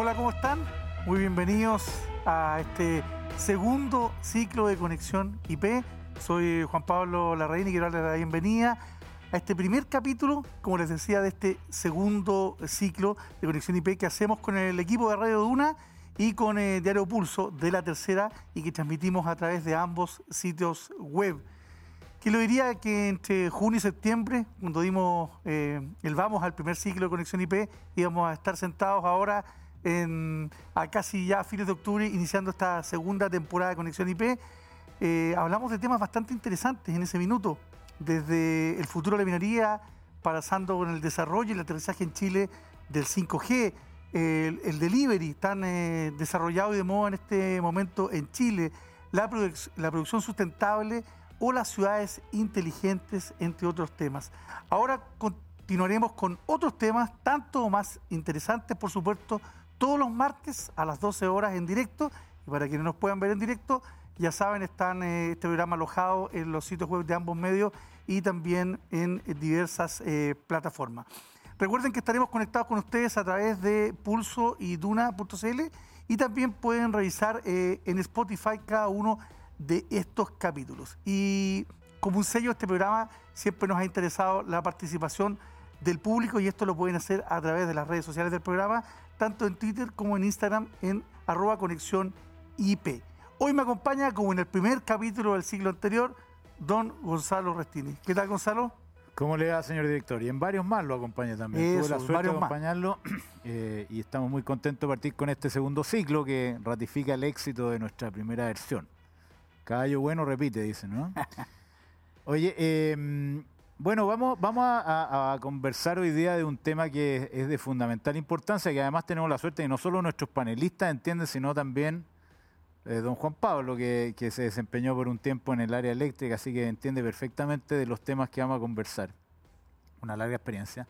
Hola, ¿cómo están? Muy bienvenidos a este segundo ciclo de Conexión IP. Soy Juan Pablo Larraín y quiero darles la bienvenida a este primer capítulo, como les decía, de este segundo ciclo de Conexión IP que hacemos con el equipo de Radio Duna y con el Diario Pulso de la tercera y que transmitimos a través de ambos sitios web. Que lo diría que entre junio y septiembre, cuando dimos eh, el vamos al primer ciclo de Conexión IP, íbamos a estar sentados ahora a casi ya fines de octubre, iniciando esta segunda temporada de Conexión IP. Eh, hablamos de temas bastante interesantes en ese minuto, desde el futuro de la minería, pasando con el desarrollo y el aterrizaje en Chile del 5G, el, delivery tan eh, desarrollado y de moda en este momento en Chile, la producción sustentable o las ciudades inteligentes, entre otros temas. Ahora continuaremos con otros temas, tanto más interesantes, por supuesto, todos los martes a las 12 horas en directo. Y para quienes nos puedan ver en directo, ya saben, están eh, este programa alojado en los sitios web de ambos medios y también en diversas eh, plataformas. Recuerden que estaremos conectados con ustedes a través de pulso y duna.cl y también pueden revisar eh, en Spotify cada uno de estos capítulos. Y como un sello, este programa siempre nos ha interesado la participación del público y esto lo pueden hacer a través de las redes sociales del programa, tanto en Twitter como en Instagram en arroba conexión IP. Hoy me acompaña, como en el primer capítulo del siglo anterior, don Gonzalo Restini. ¿Qué tal, Gonzalo? ¿Cómo le va, señor director? Y en varios más lo acompaña también. Tuve la suerte de acompañarlo eh, y estamos muy contentos de partir con este segundo ciclo que ratifica el éxito de nuestra primera versión. Caballo bueno repite, dice, ¿no? Oye, eh, bueno, vamos, a, conversar hoy día de un tema que es de fundamental importancia, que además tenemos la suerte de que no solo nuestros panelistas entienden, sino también eh, don Juan Pablo, que, se desempeñó por un tiempo en el área eléctrica, así que entiende perfectamente de los temas que vamos a conversar. Una larga experiencia.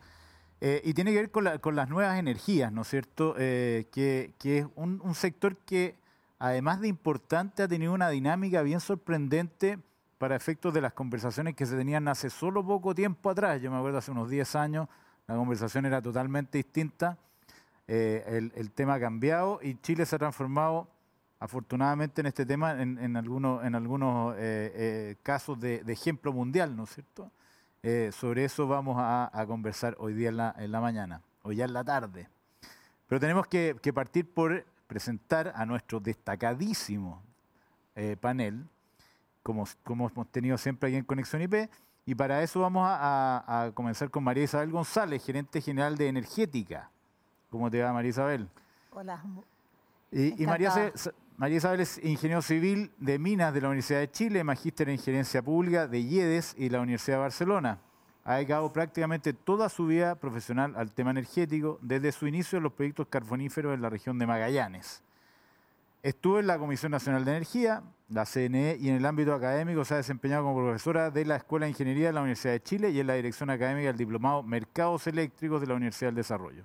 Eh, y tiene que ver con, las nuevas energías, ¿no es cierto? Eh, que, es un sector que además de importante, ha tenido una dinámica bien sorprendente para efectos de las conversaciones que se tenían hace solo poco tiempo atrás. Yo me acuerdo hace unos 10 años, la conversación era totalmente distinta, eh, el, tema ha cambiado y Chile se ha transformado afortunadamente en este tema en, algunos, eh, eh, casos de, ejemplo mundial, ¿no es cierto? sobre eso vamos a, conversar hoy día en la, mañana, hoy ya en la tarde. Pero tenemos que partir por presentar a nuestro destacadísimo panel, como, como hemos tenido siempre aquí en Conexión IP. Y para eso vamos a, comenzar con María Isabel González, gerente general de Energética. ¿Cómo te va, María Isabel? Hola. Y, María, María, Isabel es ingeniero civil de Minas de la Universidad de Chile, magíster en gerencia pública de IEDES y la Universidad de Barcelona ha dedicado prácticamente toda su vida profesional al tema energético desde su inicio en los proyectos carboníferos en la región de Magallanes. Estuvo en la Comisión Nacional de Energía, la CNE, y en el ámbito académico se ha desempeñado como profesora de la Escuela de Ingeniería de la Universidad de Chile y en la Dirección Académica del Diplomado Mercados Eléctricos de la Universidad del Desarrollo.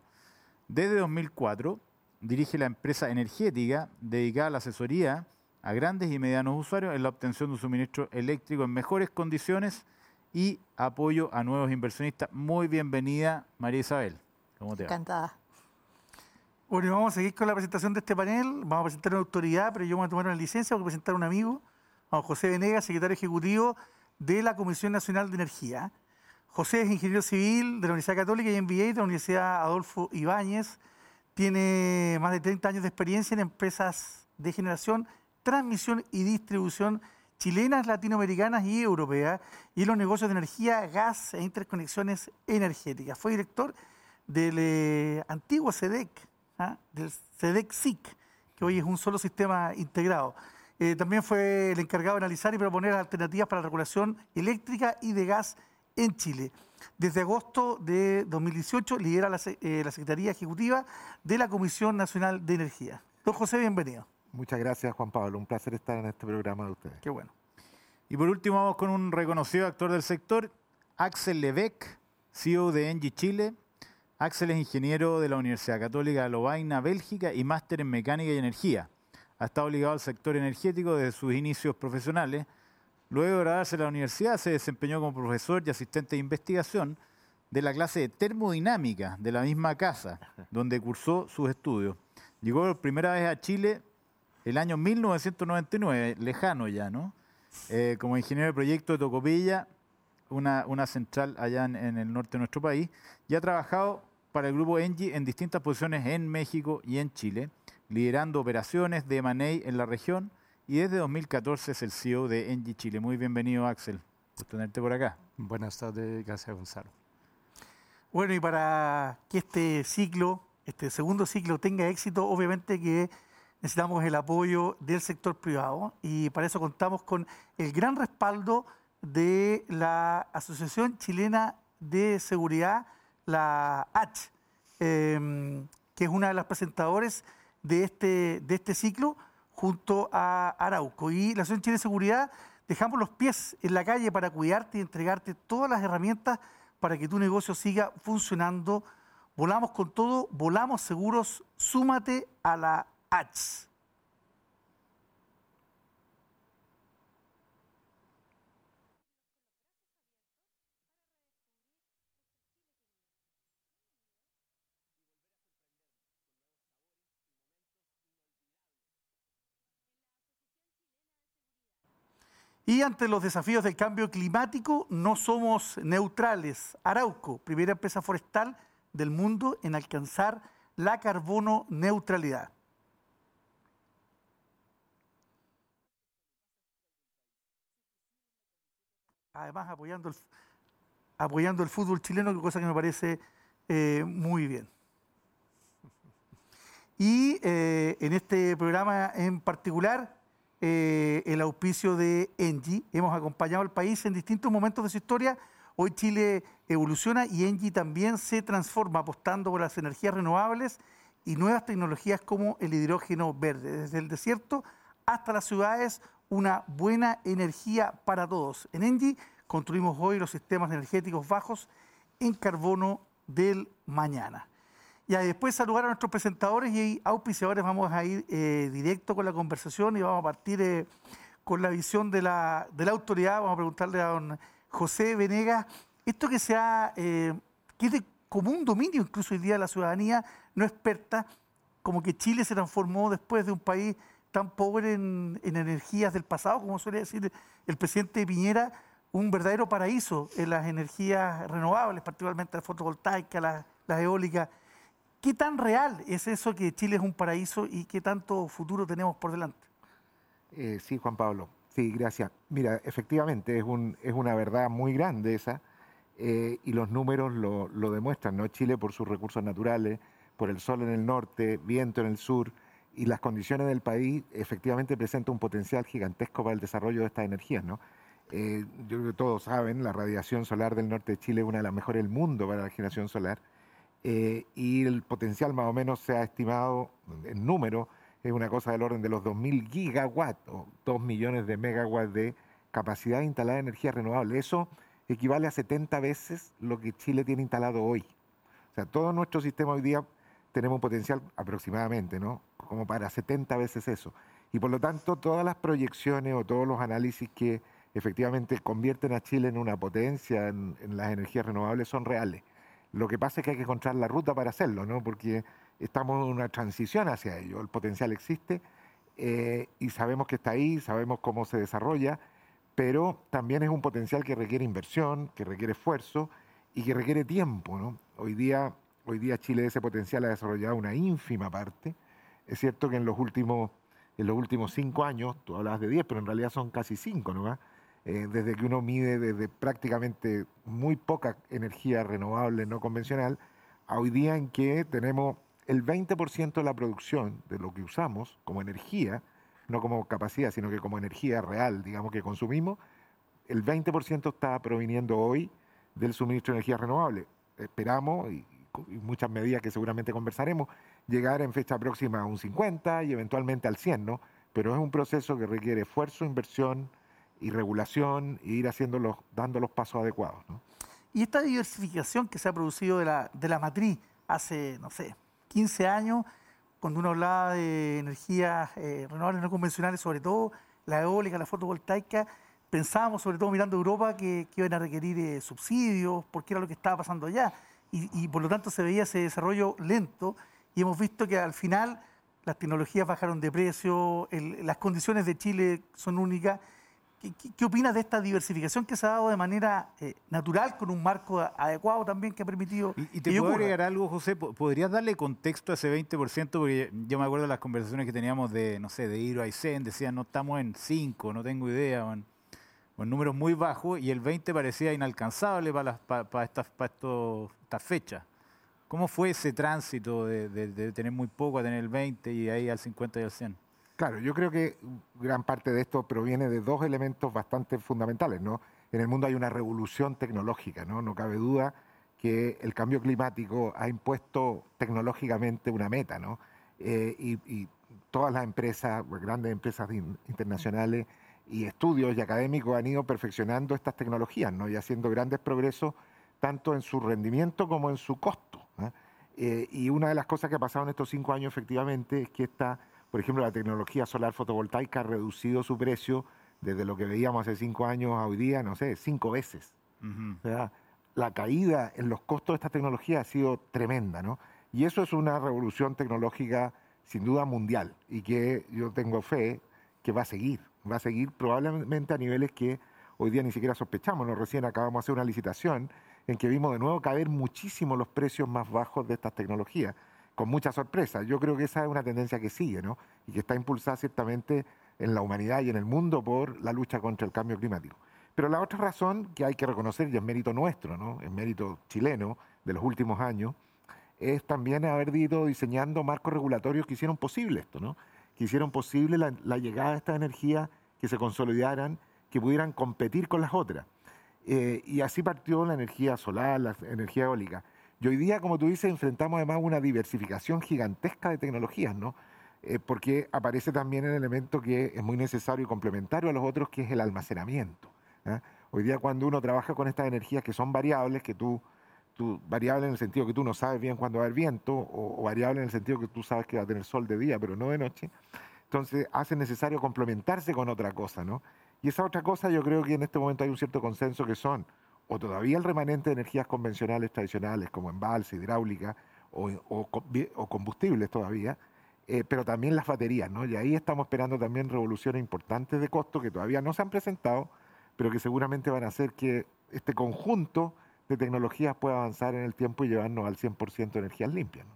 Desde 2004 dirige la empresa energética dedicada a la asesoría a grandes y medianos usuarios en la obtención de un suministro eléctrico en mejores condiciones y apoyo a nuevos inversionistas. Muy bienvenida, María Isabel. ¿Cómo te va? Encantada. Bueno, vamos a seguir con la presentación de este panel. Vamos a presentar una autoridad, pero yo voy a tomar una licencia, voy a presentar a un amigo, a José Venegas, secretario ejecutivo de la Comisión Nacional de Energía. José es ingeniero civil de la Universidad Católica y MBA de la Universidad Adolfo Ibáñez. Tiene más de 30 años de experiencia en empresas de generación, transmisión y distribución chilenas, latinoamericanas y europeas, y en los negocios de energía, gas e interconexiones energéticas. Fue director del eh, antiguo SEDEC, ¿ah? del SEDEC-SIC, que hoy es un solo sistema integrado. Eh, también fue el encargado de analizar y proponer alternativas para la regulación eléctrica y de gas en Chile. Desde agosto de 2018 lidera la, eh, la Secretaría Ejecutiva de la Comisión Nacional de Energía. Don José, bienvenido. Muchas gracias, Juan Pablo. Un placer estar en este programa de ustedes. Qué bueno. Y por último, vamos con un reconocido actor del sector, Axel Levesque, CEO de Engie Chile. Axel es ingeniero de la Universidad Católica de Lovaina, Bélgica, y máster en mecánica y energía. Ha estado ligado al sector energético desde sus inicios profesionales. Luego de graduarse en la universidad, se desempeñó como profesor y asistente de investigación de la clase de termodinámica de la misma casa donde cursó sus estudios Llegó por primera vez a Chile el año 1999, lejano ya, ¿no? Eh, como ingeniero de proyecto de Tocopilla, una, central allá en, el norte de nuestro país, y ha trabajado para el grupo Engie en distintas posiciones en México y en Chile, liderando operaciones de M&A en la región, y desde 2014 es el CEO de Engie Chile. Muy bienvenido, Axel, por tenerte por acá. Buenas tardes, gracias, Gonzalo. Bueno, y para que este ciclo, este segundo ciclo tenga éxito, obviamente que necesitamos el apoyo del sector privado y para eso contamos con el gran respaldo de la Asociación Chilena de Seguridad, la H, em, que es una de las presentadoras de este, de este ciclo junto a Arauco. Y la Asociación Chilena de Seguridad dejamos los pies en la calle para cuidarte y entregarte todas las herramientas para que tu negocio siga funcionando. Volamos con todo, volamos seguros, súmate a la H. Y ante los desafíos del cambio climático no somos neutrales. Arauco, primera empresa forestal del mundo en alcanzar la carbono neutralidad. Además, apoyando el, apoyando el fútbol chileno, cosa que me parece eh, muy bien. Y eh, en este programa en particular eh, el auspicio de Engie. Hemos acompañado al país en distintos momentos de su historia. Hoy Chile evoluciona y Engie también se transforma apostando por las energías renovables y nuevas tecnologías como el hidrógeno verde. Desde el desierto hasta las ciudades, una buena energía para todos. En Engie construimos hoy los sistemas energéticos bajos en carbono del mañana. Y después saludar a nuestros presentadores y auspiciadores. Vamos a ir eh, directo con la conversación y vamos a partir eh, con la visión de la, de autoridad. Vamos a preguntarle a don José Venegas, esto que sea, eh, que es de común dominio incluso hoy día de la ciudadanía no experta, como que Chile se transformó después de un país tan pobre en, energías del pasado, como suele decir el presidente Piñera, un verdadero paraíso en las energías renovables, particularmente la fotovoltaica, las la eólicas ¿Qué tan real es eso que Chile es un paraíso y qué tanto futuro tenemos por delante? Eh, sí, Juan Pablo. Sí, gracias. Mira, efectivamente es, un, una verdad muy grande esa eh, y los números lo, lo, demuestran, ¿no? Chile por sus recursos naturales, por el sol en el norte, viento en el sur y las condiciones del país efectivamente presenta un potencial gigantesco para el desarrollo de estas energías, ¿no? Eh, yo creo que todos saben, la radiación solar del norte de Chile es una de las mejores del mundo para la generación solar eh, y el potencial más o menos se ha estimado en número, es una cosa del orden de los 2.000 gigawatts o 2 millones de megawatts de capacidad instalada de energía renovable. Eso equivale a 70 veces lo que Chile tiene instalado hoy. O sea, todo nuestro sistema hoy día tenemos un potencial aproximadamente, ¿no? Como para 70 veces eso. Y por lo tanto, todas las proyecciones o todos los análisis que efectivamente convierten a Chile en una potencia en las energías renovables son reales. Lo que pasa es que hay que encontrar la ruta para hacerlo, ¿no? porque estamos en una transición hacia ello. El potencial existe eh, y sabemos que está ahí, sabemos cómo se desarrolla, pero también es un potencial que requiere inversión, que requiere esfuerzo y que requiere tiempo. ¿no? Hoy, día, hoy día Chile ese potencial ha desarrollado una ínfima parte. Es cierto que en los últimos, en los últimos cinco años, tú hablabas de diez, pero en realidad son casi cinco, ¿no? Eh, desde que uno mide desde prácticamente muy poca energía renovable no convencional, a hoy día en que tenemos el 20% de la producción de lo que usamos como energía, no como capacidad, sino que como energía real, digamos, que consumimos, el 20% está proviniendo hoy del suministro de energía renovable. Esperamos, y, y, muchas medidas que seguramente conversaremos, llegar en fecha próxima a un 50 y eventualmente al 100, ¿no? Pero es un proceso que requiere esfuerzo, inversión, y regulación e ir haciendo dando los pasos adecuados. Y esta diversificación que se ha producido de la, de la matriz hace, no sé, 15 años, cuando uno hablaba de energías eh, renovables no convencionales, sobre todo la eólica, la fotovoltaica, pensábamos, sobre todo mirando Europa, que, iban a requerir eh, subsidios, porque era lo que estaba pasando allá. Y, y, por lo tanto se veía ese desarrollo lento y hemos visto que al final las tecnologías bajaron de precio, las condiciones de Chile son únicas. ¿Qué, opinas de esta diversificación que se ha dado de manera eh, natural, con un marco adecuado también que ha permitido... Y, te puedo agregar algo, José, ¿podrías darle contexto a ese 20%? Porque yo me acuerdo de las conversaciones que teníamos de, no sé, de Iro Aysén, decían, no estamos en 5, no tengo idea, man. o en números muy bajos, y el 20 parecía inalcanzable para, para, estas, para estas fechas. ¿Cómo fue ese tránsito de, de, tener muy poco a tener el 20 y ahí al 50 y al 100? Claro, yo creo que gran parte de esto proviene de dos elementos bastante fundamentales, ¿no? En el mundo hay una revolución tecnológica, ¿no? No cabe duda que el cambio climático ha impuesto tecnológicamente una meta, ¿no? Eh, y, todas las empresas, pues, grandes empresas internacionales y estudios y académicos han ido perfeccionando estas tecnologías, ¿no? Y haciendo grandes progresos tanto en su rendimiento como en su costo. Eh, y una de las cosas que ha pasado en estos cinco años efectivamente es que esta por ejemplo, la tecnología solar fotovoltaica ha reducido su precio desde lo que veíamos hace cinco años a hoy día, no sé, cinco veces. la caída en los costos de esta tecnología ha sido tremenda, ¿no? Y eso es una revolución tecnológica sin duda mundial y que yo tengo fe que va a seguir, va a seguir probablemente a niveles que hoy día ni siquiera sospechamos. ¿no? Recién acabamos de hacer una licitación en que vimos de nuevo caer muchísimo los precios más bajos de estas tecnologías con mucha sorpresa. Yo creo que esa es una tendencia que sigue, ¿no? Y que está impulsada ciertamente en la humanidad y en el mundo por la lucha contra el cambio climático. Pero la otra razón que hay que reconocer, y es mérito nuestro, ¿no? Es mérito chileno de los últimos años, es también haber ido diseñando marcos regulatorios que hicieron posible esto, ¿no? Que hicieron posible la, llegada de estas energías, que se consolidaran, que pudieran competir con las otras. Eh, y así partió la energía solar, la energía eólica. Y hoy día, como tú dices, enfrentamos además una diversificación gigantesca de tecnologías, ¿no? Eh, porque aparece también el elemento que es muy necesario y complementario a los otros, que es el almacenamiento. ¿ah? Hoy día cuando uno trabaja con estas energías que son variables, que tú, tú variables en el sentido que tú no sabes bien cuándo va a haber viento, o, o variables en el sentido que tú sabes que va a tener sol de día, pero no de noche, entonces hace necesario complementarse con otra cosa, ¿no? Y esa otra cosa yo creo que en este momento hay un cierto consenso que son o todavía el remanente de energías convencionales tradicionales como embalse, hidráulica o, combustibles todavía, eh, pero también las baterías, ¿no? Y ahí estamos esperando también revoluciones importantes de costo que todavía no se han presentado, pero que seguramente van a hacer que este conjunto de tecnologías pueda avanzar en el tiempo y llevarnos al 100% de energías limpias.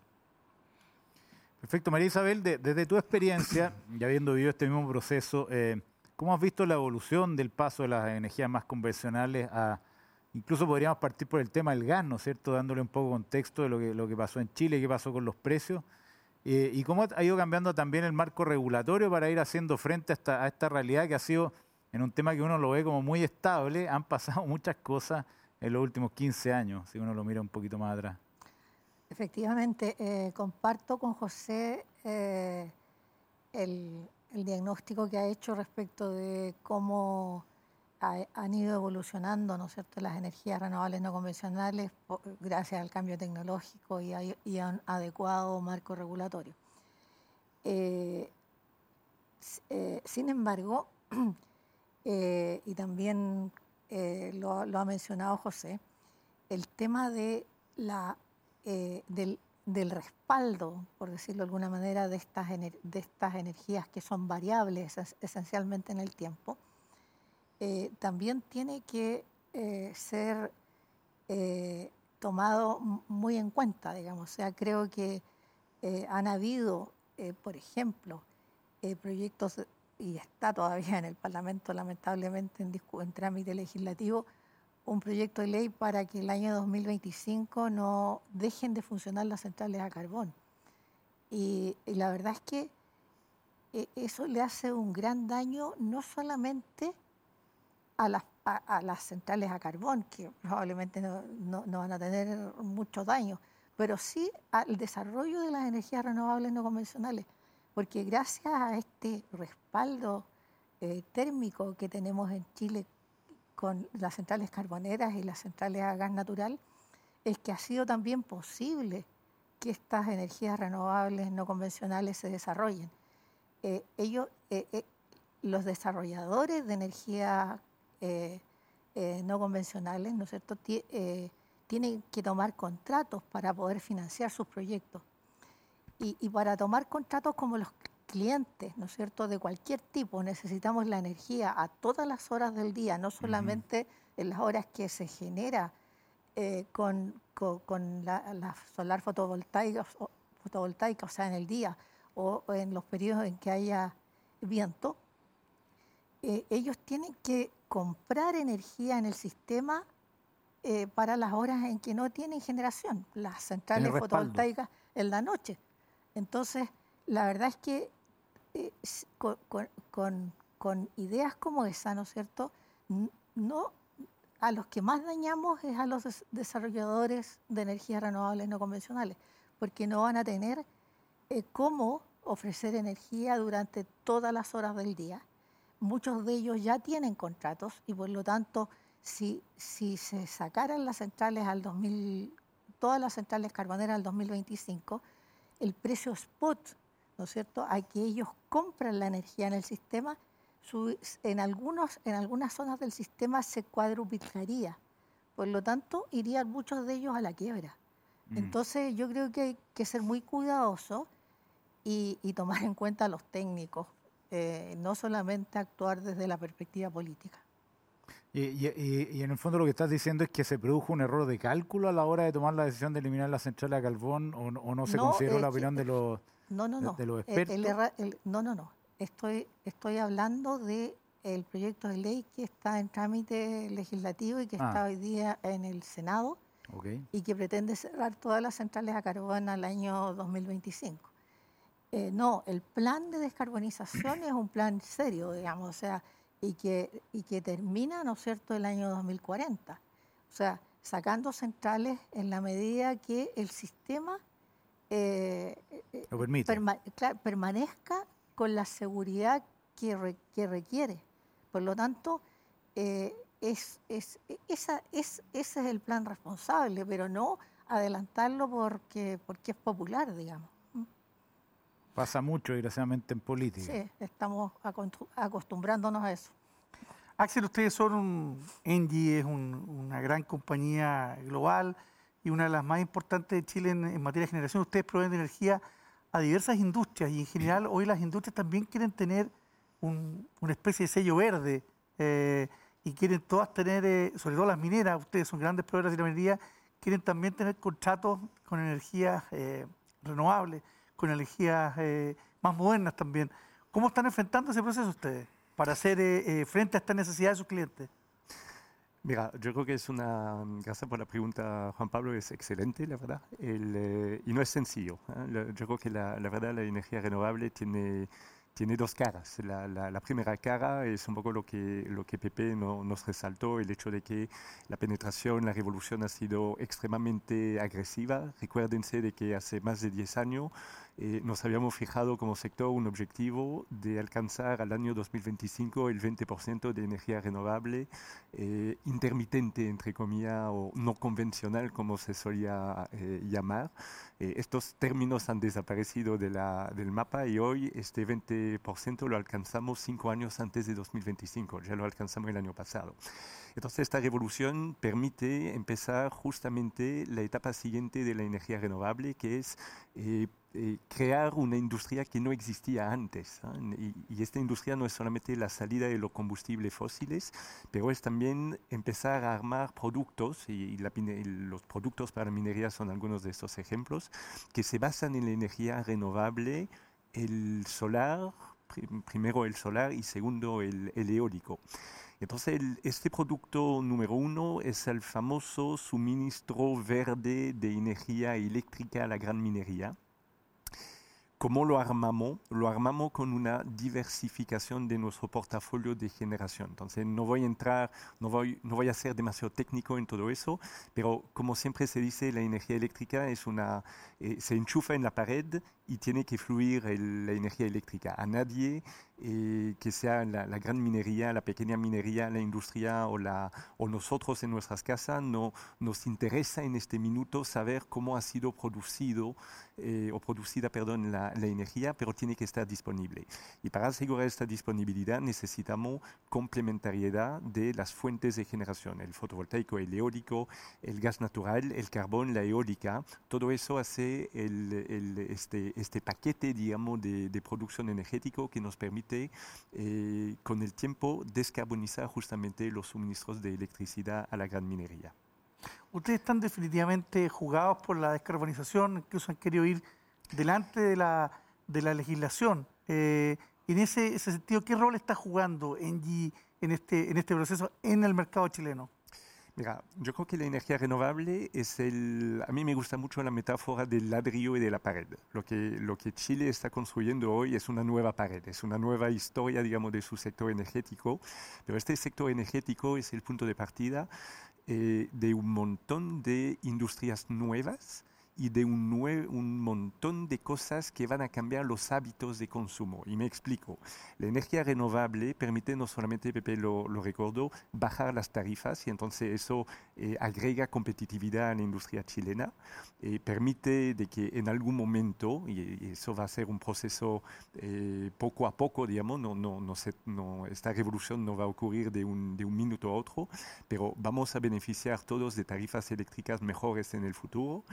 Perfecto. María Isabel, desde tu experiencia, ya habiendo vivido este mismo proceso, eh, ¿cómo has visto la evolución del paso de las energías más convencionales a, Incluso podríamos partir por el tema del gas, ¿no es cierto? Dándole un poco de contexto de lo que, lo que pasó en Chile, qué pasó con los precios. Eh, y cómo ha ido cambiando también el marco regulatorio para ir haciendo frente a esta, a esta realidad que ha sido, en un tema que uno lo ve como muy estable, han pasado muchas cosas en los últimos 15 años, si uno lo mira un poquito más atrás. Efectivamente, eh, comparto con José eh, el, el, diagnóstico que ha hecho respecto de cómo han ido evolucionando, ¿no es cierto?, las energías renovables no convencionales gracias al cambio tecnológico y a, un adecuado marco regulatorio. Eh, eh, sin embargo, eh, y también lo, ha mencionado José, el tema de la, del, del, respaldo, por decirlo de alguna manera, de estas, de estas energías que son variables esencialmente en el tiempo, eh, también tiene que eh, ser eh, tomado muy en cuenta, digamos. O sea, creo que han habido, por ejemplo, proyectos, y está todavía en el Parlamento, lamentablemente, en, en trámite legislativo, un proyecto de ley para que el año 2025 no dejen de funcionar las centrales a carbón. y la verdad es que eso le hace un gran daño no solamente a las, a, las centrales a carbón, que probablemente no, van a tener mucho daño, pero sí al desarrollo de las energías renovables no convencionales, porque gracias a este respaldo eh, térmico que tenemos en Chile con las centrales carboneras y las centrales a gas natural, es que ha sido también posible que estas energías renovables no convencionales se desarrollen. Eh, ellos, eh, los desarrolladores de energía eh, eh, no convencionales, ¿no es cierto?, eh, tienen que tomar contratos para poder financiar sus proyectos. y, para tomar contratos como los clientes, ¿no es cierto?, de cualquier tipo, necesitamos la energía a todas las horas del día, no solamente en las horas que se genera con, con, la, solar fotovoltaica, fotovoltaica, o sea, en el día o, en los periodos en que haya viento, eh, ellos tienen que comprar energía en el sistema eh, para las horas en que no tienen generación, las centrales fotovoltaicas en la noche. Entonces, la verdad es que con, con, ideas como esa, ¿no es cierto? No, a los que más dañamos es a los desarrolladores de energías renovables no convencionales, porque no van a tener eh, cómo ofrecer energía durante todas las horas del día. Muchos de ellos ya tienen contratos y por lo tanto, si, si se sacaran las centrales al 2000, todas las centrales carboneras al 2025, el precio spot, ¿no es cierto?, a que ellos compran la energía en el sistema en, algunos, en algunas zonas del sistema se cuadruplicaría. Por lo tanto, irían muchos de ellos a la quiebra. Mm. Entonces, yo creo que hay que ser muy cuidadoso y, tomar en cuenta a los técnicos, eh, no solamente actuar desde la perspectiva política. Y, en el fondo lo que estás diciendo es que se produjo un error de cálculo a la hora de tomar la decisión de eliminar la central a carbón o, no se consideró la opinión de los, no, no, no. De, los expertos. no, no, no. Estoy, estoy hablando del el proyecto de ley que está en trámite legislativo y que está ah. hoy día en el Senado y que pretende cerrar todas las centrales a carbón al año 2025. Eh, no, el plan de descarbonización es un plan serio, digamos, o sea, y que, y que termina, ¿no es cierto?, el año 2040. O sea, sacando centrales en la medida que el sistema eh, eh, permanezca con la seguridad que, que requiere. Por lo tanto, eh, es, es, esa, es, ese es el plan responsable, pero no adelantarlo porque, porque es popular, digamos. Pasa mucho, desgraciadamente, en política. Sí, estamos acostumbrándonos a eso. Axel, ustedes son un, Engie es una gran compañía global y una de las más importantes de Chile en, en materia de generación. Ustedes proveen de energía a diversas industrias y en general hoy las industrias también quieren tener una especie de sello verde eh, y quieren todas tener, eh, sobre todo las mineras, ustedes son grandes proveedores de la minería, quieren también tener contratos con energías eh, renovables, con energías más modernas también. ¿Cómo están enfrentando ese proceso ustedes para hacer frente a estas necesidades de sus clientes? Mira, yo creo que es una, gracias por la pregunta Juan Pablo, es excelente, la verdad, El, y no es sencillo. Yo creo que la, la, verdad la energía renovable tiene tiene dos caras. La, la, primera cara es un poco lo que, lo que Pepe no, nos resaltó, el hecho de que la penetración, la revolución ha sido extremadamente agresiva. Recuérdense de que hace más de 10 años eh, nos habíamos fijado como sector un objetivo de alcanzar al año 2025 el 20% de energía renovable eh, intermitente, entre comillas, o no convencional, como se solía eh, llamar. estos términos han desaparecido de la, del mapa y hoy este 20% lo alcanzamos cinco años antes de 2025, ya lo alcanzamos el año pasado. Entonces esta revolución permite empezar justamente la etapa siguiente de la energía renovable, que es eh, crear una industria que no existía antes. Y, esta industria no es solamente la salida de los combustibles fósiles, pero es también empezar a armar productos, y, los productos para minería son algunos de estos ejemplos, que se basan en la energía renovable, el solar, primero el solar y segundo el, eólico. Entonces, este producto número uno es el famoso suministro verde de energía eléctrica a la gran minería ¿Cómo lo armamos? Lo armamos con una diversificación de nuestro portafolio de generación. Entonces, no voy a entrar, no voy, no voy a ser demasiado técnico en todo eso, pero como siempre se dice, la energía eléctrica es una, eh, se enchufa en la pared y tiene que fluir la energía eléctrica. A nadie eh, que sea la, gran minería, la pequeña minería, la industria o, la, o nosotros en nuestras casas, no, nos interesa en este minuto saber cómo ha sido producido eh, o producida perdón, la, la, energía, pero tiene que estar disponible. Y para asegurar esta disponibilidad necesitamos complementariedad de las fuentes de generación, el fotovoltaico, el eólico, el gas natural, el carbón, la eólica. Todo eso hace el, el, este, este paquete, digamos, de, producción energético que nos permite eh, con el tiempo descarbonizar justamente los suministros de electricidad a la gran minería. Ustedes están definitivamente jugados por la descarbonización, incluso han querido ir delante de la, de la legislación. Eh, en ese, ese, sentido, ¿qué rol está jugando Engie en este, en este proceso en el mercado chileno? Mira, yo creo que la energía renovable es el... A mí me gusta mucho la metáfora del ladrillo y de la pared. Lo que, lo que Chile está construyendo hoy es una nueva pared, es una nueva historia, digamos, de su sector energético. Pero este sector energético es el punto de partida eh, de un montón de industrias nuevas y de un, un, montón de cosas que van a cambiar los hábitos de consumo. Y me explico. La energía renovable permite no solamente, Pepe lo, lo recordó, bajar las tarifas y entonces eso eh, agrega competitividad a la industria chilena, eh, permite de que en algún momento, y, eso va a ser un proceso eh, poco a poco, digamos, no, no, no, no, esta revolución no va a ocurrir de un, de un minuto a otro, pero vamos a beneficiar todos de tarifas eléctricas mejores en el futuro.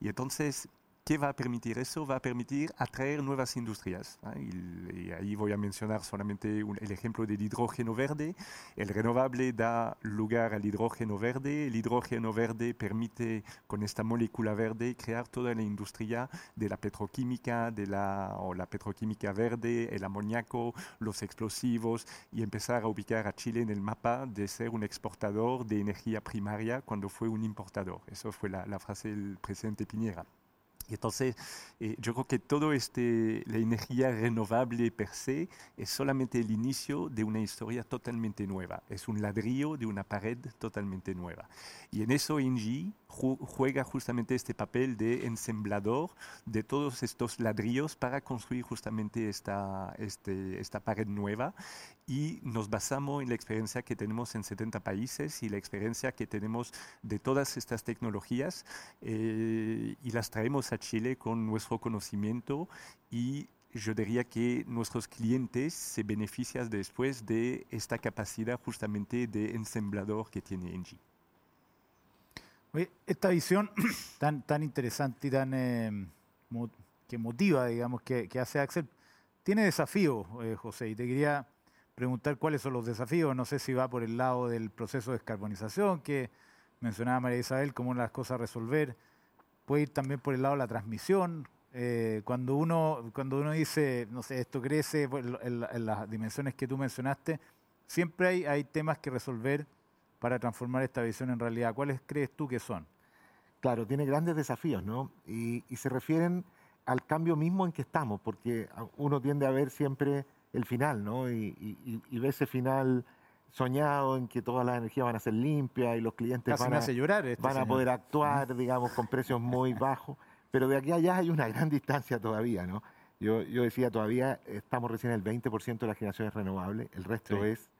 Y entonces, ¿Qué va a permitir eso? Va a permitir atraer nuevas industrias. Y, ahí voy a mencionar solamente el ejemplo del hidrógeno verde. El renovable da lugar al hidrógeno verde. El hidrógeno verde permite, con esta molécula verde, crear toda la industria de la petroquímica, de la, o petroquímica verde, el amoníaco, los explosivos, y empezar a ubicar a Chile en el mapa de ser un exportador de energía primaria cuando fue un importador. Eso fue la, la frase del presidente Piñera. Y entonces, eh, yo creo que todo este, la energía renovable per se es solamente el inicio de una historia totalmente nueva. Es un ladrillo de una pared totalmente nueva. Y en eso Engie juega justamente este papel de ensamblador de todos estos ladrillos para construir justamente esta, este, esta pared nueva y nos basamos en la experiencia que tenemos en 70 países y la experiencia que tenemos de todas estas tecnologías eh, y las traemos a Chile con nuestro conocimiento y yo diría que nuestros clientes se benefician después de esta capacidad justamente de ensamblador que tiene Engie. Esta visión tan, tan interesante y tan eh, que motiva, digamos, que, que, hace Axel, tiene desafíos, eh, José, y te quería preguntar cuáles son los desafíos. No sé si va por el lado del proceso de descarbonización que mencionaba María Isabel como una de las cosas a resolver. Puede ir también por el lado de la transmisión. Eh, cuando, uno, cuando uno dice, no sé, esto crece pues, en, las dimensiones que tú mencionaste, siempre hay, hay temas que resolver para transformar esta visión en realidad. ¿Cuáles crees tú que son? Claro, tiene grandes desafíos, ¿no? Y, y se refieren al cambio mismo en que estamos, porque uno tiende a ver siempre el final, ¿no? Y, y, ve ese final soñado en que todas las energías van a ser limpias y los clientes van, a, este van a poder actuar, digamos, con precios muy bajos. Pero de aquí a allá hay una gran distancia todavía, ¿no? Yo, yo decía, todavía estamos recién en el 20% de las generaciones renovables, el resto es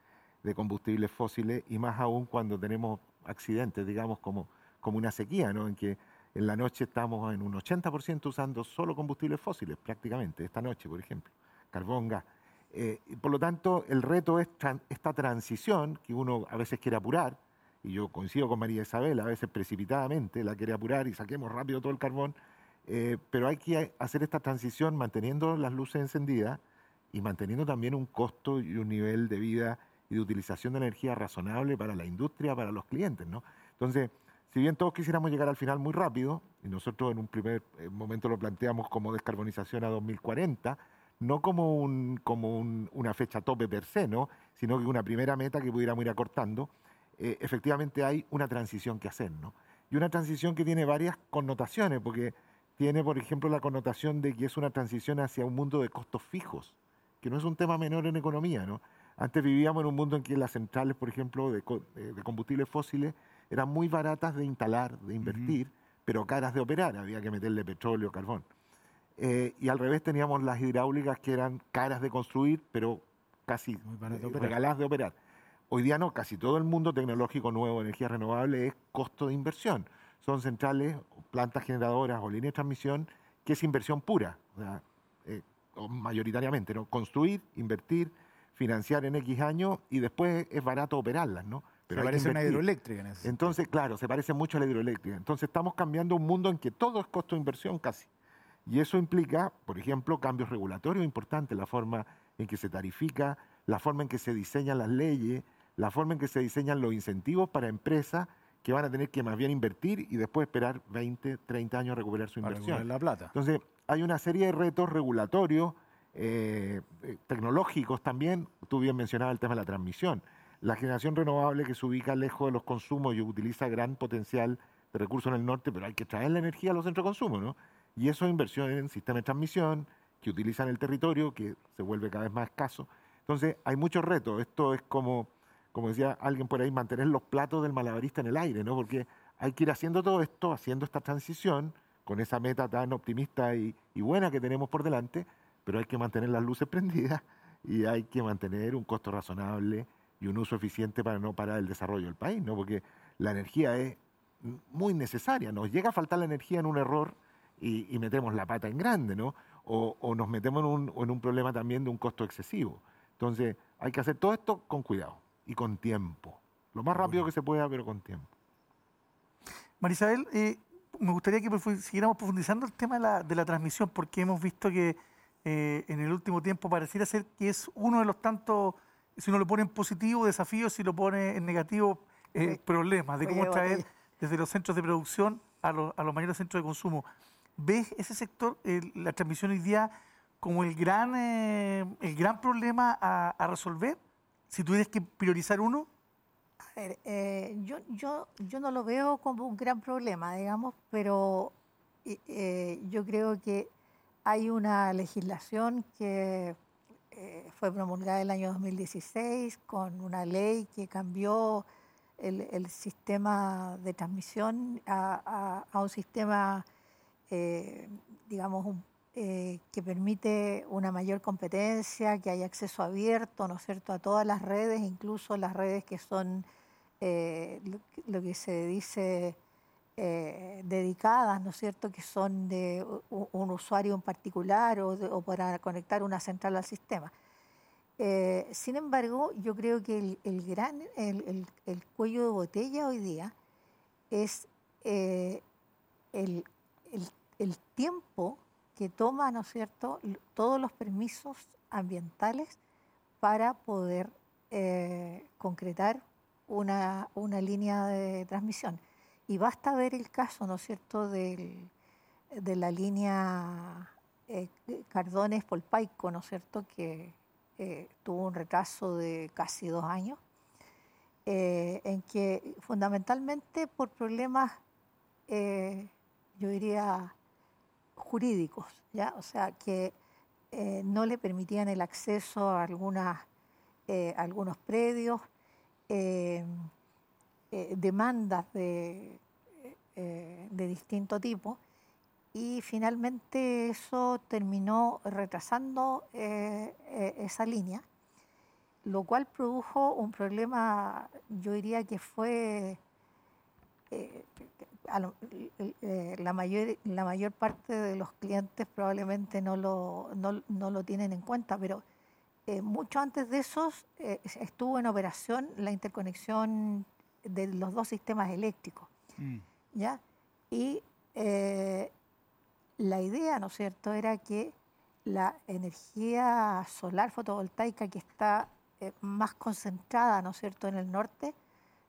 de combustibles fósiles y más aún cuando tenemos accidentes, digamos, como, como una sequía, ¿no? En que en la noche estamos en un 80% usando solo combustibles fósiles, prácticamente, esta noche, por ejemplo, carbón, gas. Eh, por lo tanto, el reto es esta transición que uno a veces quiere apurar, y yo coincido con María Isabel, a veces precipitadamente la quiere apurar y saquemos rápido todo el carbón, eh, pero hay que hacer esta transición manteniendo las luces encendidas y manteniendo también un costo y un nivel de vida y de utilización de energía razonable para la industria, para los clientes. ¿no? Entonces, si bien todos quisiéramos llegar al final muy rápido, y nosotros en un primer eh, momento lo planteamos como descarbonización a 2040, no como, un, como una fecha tope per se, ¿no? sino que una primera meta que pudiéramos ir acortando, eh, efectivamente hay una transición que hacer. ¿no? Y una transición que tiene varias connotaciones, porque tiene, por ejemplo, la connotación de que es una transición hacia un mundo de costos fijos, que no es un tema menor en economía. ¿no? Antes vivíamos en un mundo en que las centrales, por ejemplo, de, combustibles fósiles eran muy baratas de instalar, de invertir, pero caras de operar, había que meterle petróleo, carbón. Eh, y al revés teníamos las hidráulicas que eran caras de construir, pero casi regaladas de operar. Hoy día no, casi todo el mundo tecnológico nuevo de energía renovable es costo de inversión. Son centrales, plantas generadoras o líneas de transmisión que es inversión pura, o sea, eh, mayoritariamente, ¿no? Construir, invertir, financiar en X años y después es barato operarlas, ¿no? Pero se parece una hidroeléctrica en eso. Entonces, claro, se parece mucho a la hidroeléctrica. Entonces estamos cambiando un mundo en que todo es costo de inversión casi Y eso implica, por ejemplo, cambios regulatorios importantes, la forma en que se tarifica, la forma en que se diseñan las leyes, la forma en que se diseñan los incentivos para empresas que van a tener que más bien invertir y después esperar 20, 30 años a recuperar su inversión. la plata. Entonces, hay una serie de retos regulatorios, eh, eh, tecnológicos también. Tú bien mencionabas el tema de la transmisión. La generación renovable que se ubica lejos de los consumos y utiliza gran potencial de recursos en el norte, pero hay que traer la energía a los centros de consumo, ¿no? Y eso es inversión en sistemas de transmisión que utilizan el territorio, que se vuelve cada vez más escaso. Entonces, hay muchos retos. Esto es como, como decía alguien por ahí, mantener los platos del malabarista en el aire, ¿no? Porque hay que ir haciendo todo esto, haciendo esta transición con esa meta tan optimista y, y buena que tenemos por delante, pero hay que mantener las luces prendidas y hay que mantener un costo razonable y un uso eficiente para no parar el desarrollo del país, ¿no? Porque la energía es muy necesaria. Nos llega a faltar la energía en un error y, metemos la pata en grande, ¿no? O, nos metemos en un, en un, problema también de un costo excesivo. Entonces, hay que hacer todo esto con cuidado y con tiempo. Lo más rápido que se pueda, pero con tiempo. Marisabel, eh, me gustaría que siguiéramos profundizando el tema de la, de la transmisión, porque hemos visto que eh, en el último tiempo pareciera ser que es uno de los tantos, si uno lo pone en positivo, desafíos, si lo pone en negativo, eh, problemas, de cómo traer desde los centros de producción a, los mayores centros de consumo. ¿Ves ese sector, la transmisión hoy día, como el gran, eh, el gran problema a, resolver? Si tuvieras que priorizar uno. A ver, eh, yo, yo, yo no lo veo como un gran problema, digamos, pero eh, yo creo que hay una legislación que fue promulgada el año 2016 con una ley que cambió el, sistema de transmisión a, un sistema, eh, digamos, eh, que permite una mayor competencia, que haya acceso abierto, ¿no es cierto?, a todas las redes, incluso las redes que son eh, lo, que se dice dedicadas, ¿no es cierto?, que son de un, usuario en particular o para conectar una central al sistema. Eh, sin embargo, yo creo que el, gran, el, cuello de botella hoy día es eh, el, tiempo que toma, ¿no es cierto?, todos los permisos ambientales para poder eh, concretar una, línea de transmisión. Y basta ver el caso, ¿no es cierto?, de la línea Cardones-Polpaico, ¿no es cierto?, que eh, tuvo un retraso de casi dos años, eh, en que fundamentalmente por problemas, eh, yo diría, jurídicos, ¿ya? o sea, que no le permitían el acceso a, algunas, algunos predios, demandas de, de distinto tipo. Y finalmente eso terminó retrasando eh, eh, esa línea, lo cual produjo un problema, yo diría que fue eh, la, mayor, la mayor parte de los clientes probablemente no lo, no, lo tienen en cuenta, pero mucho antes de eso estuvo en operación la interconexión de los dos sistemas eléctricos. Mm. ¿ya? Y la idea, ¿no es cierto?, era que la energía solar fotovoltaica que está eh, más concentrada, ¿no es cierto?, en el norte,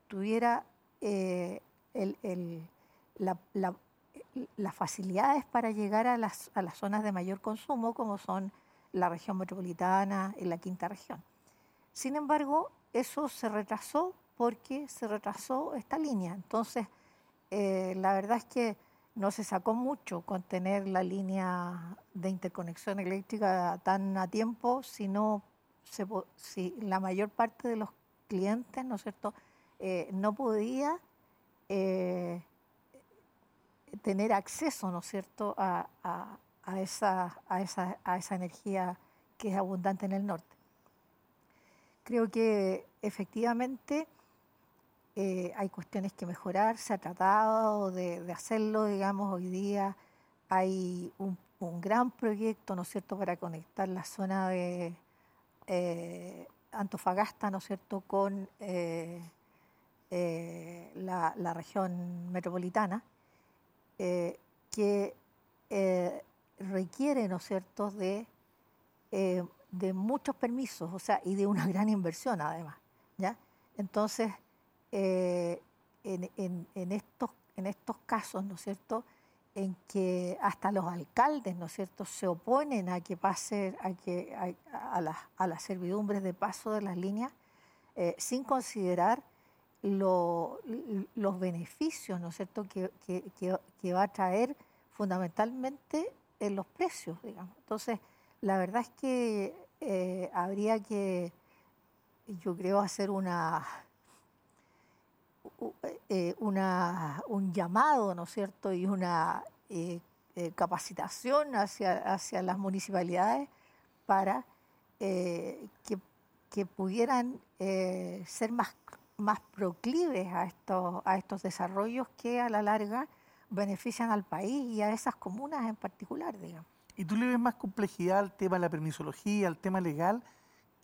tuviera eh, las facilidades para llegar a las, a las zonas de mayor consumo, como son la región metropolitana y la quinta región. Sin embargo, eso se retrasó porque se retrasó esta línea. Entonces, eh, la verdad es que no se sacó mucho con tener la línea de interconexión eléctrica tan a tiempo, sino si la mayor parte de los clientes, ¿no es cierto?, eh, no podía eh, tener acceso, ¿no es cierto?, a, esa, a, esa, a esa energía que es abundante en el norte. Creo que efectivamente eh, hay cuestiones que mejorar, se ha tratado de, hacerlo, digamos, hoy día hay un, gran proyecto, ¿no es cierto?, para conectar la zona de eh, Antofagasta, ¿no es cierto?, con eh, la, región metropolitana, que requiere, ¿no es cierto?, de, de muchos permisos, o sea, y de una gran inversión además, ¿ya? Entonces, en, en, estos, en estos casos, ¿no es cierto?, en que hasta los alcaldes, ¿no es cierto?, se oponen a que pase, a, que, a, las, a las servidumbres de paso de las líneas, eh, sin considerar los beneficios, ¿no es cierto?, que, que, va a traer fundamentalmente en los precios, digamos. Entonces, la verdad es que eh, habría que, yo creo, hacer una eh, una, un llamado, ¿no cierto?, y una eh, eh, capacitación hacia, hacia las municipalidades para que, que, pudieran ser más, más proclives a estos, a estos desarrollos que a la larga benefician al país y a esas comunas en particular, digamos. ¿Y tú le ves más complejidad al tema de la permisología, al tema legal,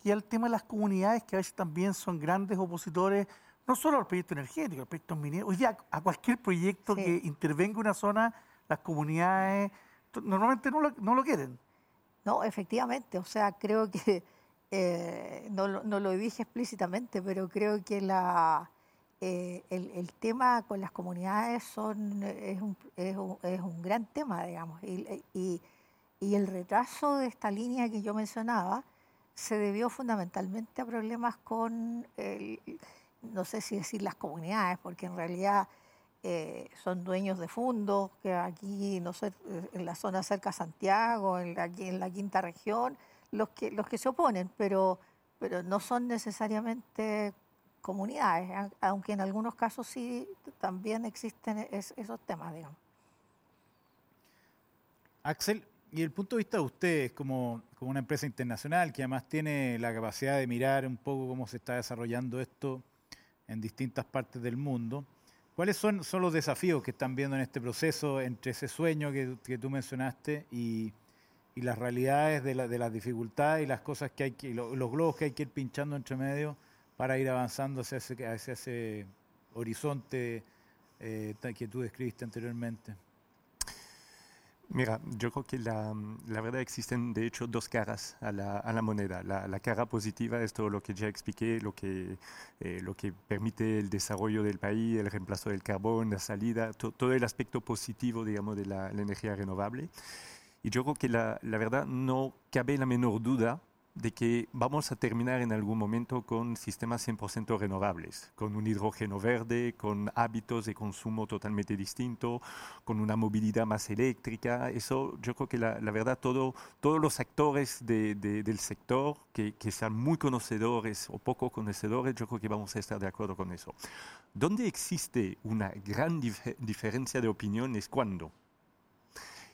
que al tema de las comunidades que a veces también son grandes opositores no solo al proyecto energético, al proyecto minero, hoy día a cualquier proyecto que intervenga una zona, las comunidades normalmente no lo, no lo quieren. No, efectivamente, o sea, creo que, eh, no, no, lo dije explícitamente, pero creo que la, eh, el, el, tema con las comunidades son, es, un, es, un, es un gran tema, digamos, y, y, y, el retraso de esta línea que yo mencionaba se debió fundamentalmente a problemas con... El, no sé si decir las comunidades, porque en realidad eh, son dueños de fondos, que aquí, no sé, eh, en la zona cerca a Santiago, en la, en la quinta región, los que, los que se oponen, pero, pero no son necesariamente comunidades, aunque en algunos casos sí también existen esos temas, digamos. Axel, y el punto de vista de ustedes como, como una empresa internacional que además tiene la capacidad de mirar un poco cómo se está desarrollando esto en distintas partes del mundo. ¿Cuáles son, son los desafíos que están viendo en este proceso entre ese sueño que, que tú mencionaste y, y, las realidades de, la, de las dificultades y las cosas que hay que, los, globos que hay que ir pinchando entre medio para ir avanzando hacia ese, hacia ese horizonte eh, que tú describiste anteriormente? Mira, yo creo que la, verdad existen de hecho dos caras a la, a la moneda. La, la, cara positiva es todo lo que ya expliqué, lo que, eh, lo que permite el desarrollo del país, el reemplazo del carbón, la salida, todo el aspecto positivo, digamos, de la, energía renovable. Y yo creo que la verdad no cabe la menor duda de que vamos a terminar en algún momento con sistemas 100% renovables, con un hidrógeno verde, con hábitos de consumo totalmente distintos, con una movilidad más eléctrica. Eso yo creo que la, verdad todo, todos los actores del sector que, que, sean muy conocedores o poco conocedores, yo creo que vamos a estar de acuerdo con eso. ¿Dónde existe una gran diferencia de opinión es cuándo.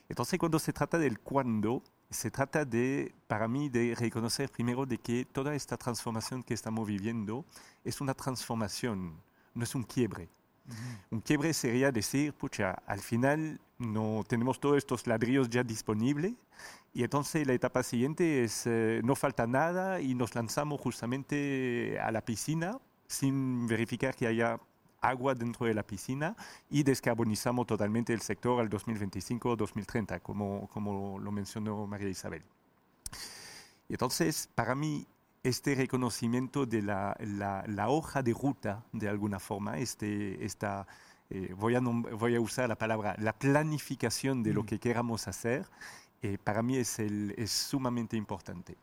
Entonces cuando se trata del cuándo, se trata de, para mí, de reconocer primero de que toda esta transformación que estamos viviendo es una transformación, no es un quiebre. Un quiebre sería decir, pucha, al final no tenemos todos estos ladrillos ya disponibles y entonces la etapa siguiente es eh, no falta nada y nos lanzamos justamente a la piscina sin verificar que haya agua dentro de la piscina y descarbonizamos totalmente el sector al 2025-2030, como, como lo mencionó María Isabel. Y entonces, para mí, este reconocimiento de la, la, hoja de ruta, de alguna forma, este, esta, eh, voy, a voy a usar la palabra, la planificación de lo mm. que queramos hacer, eh, para mí es, el, es sumamente importante.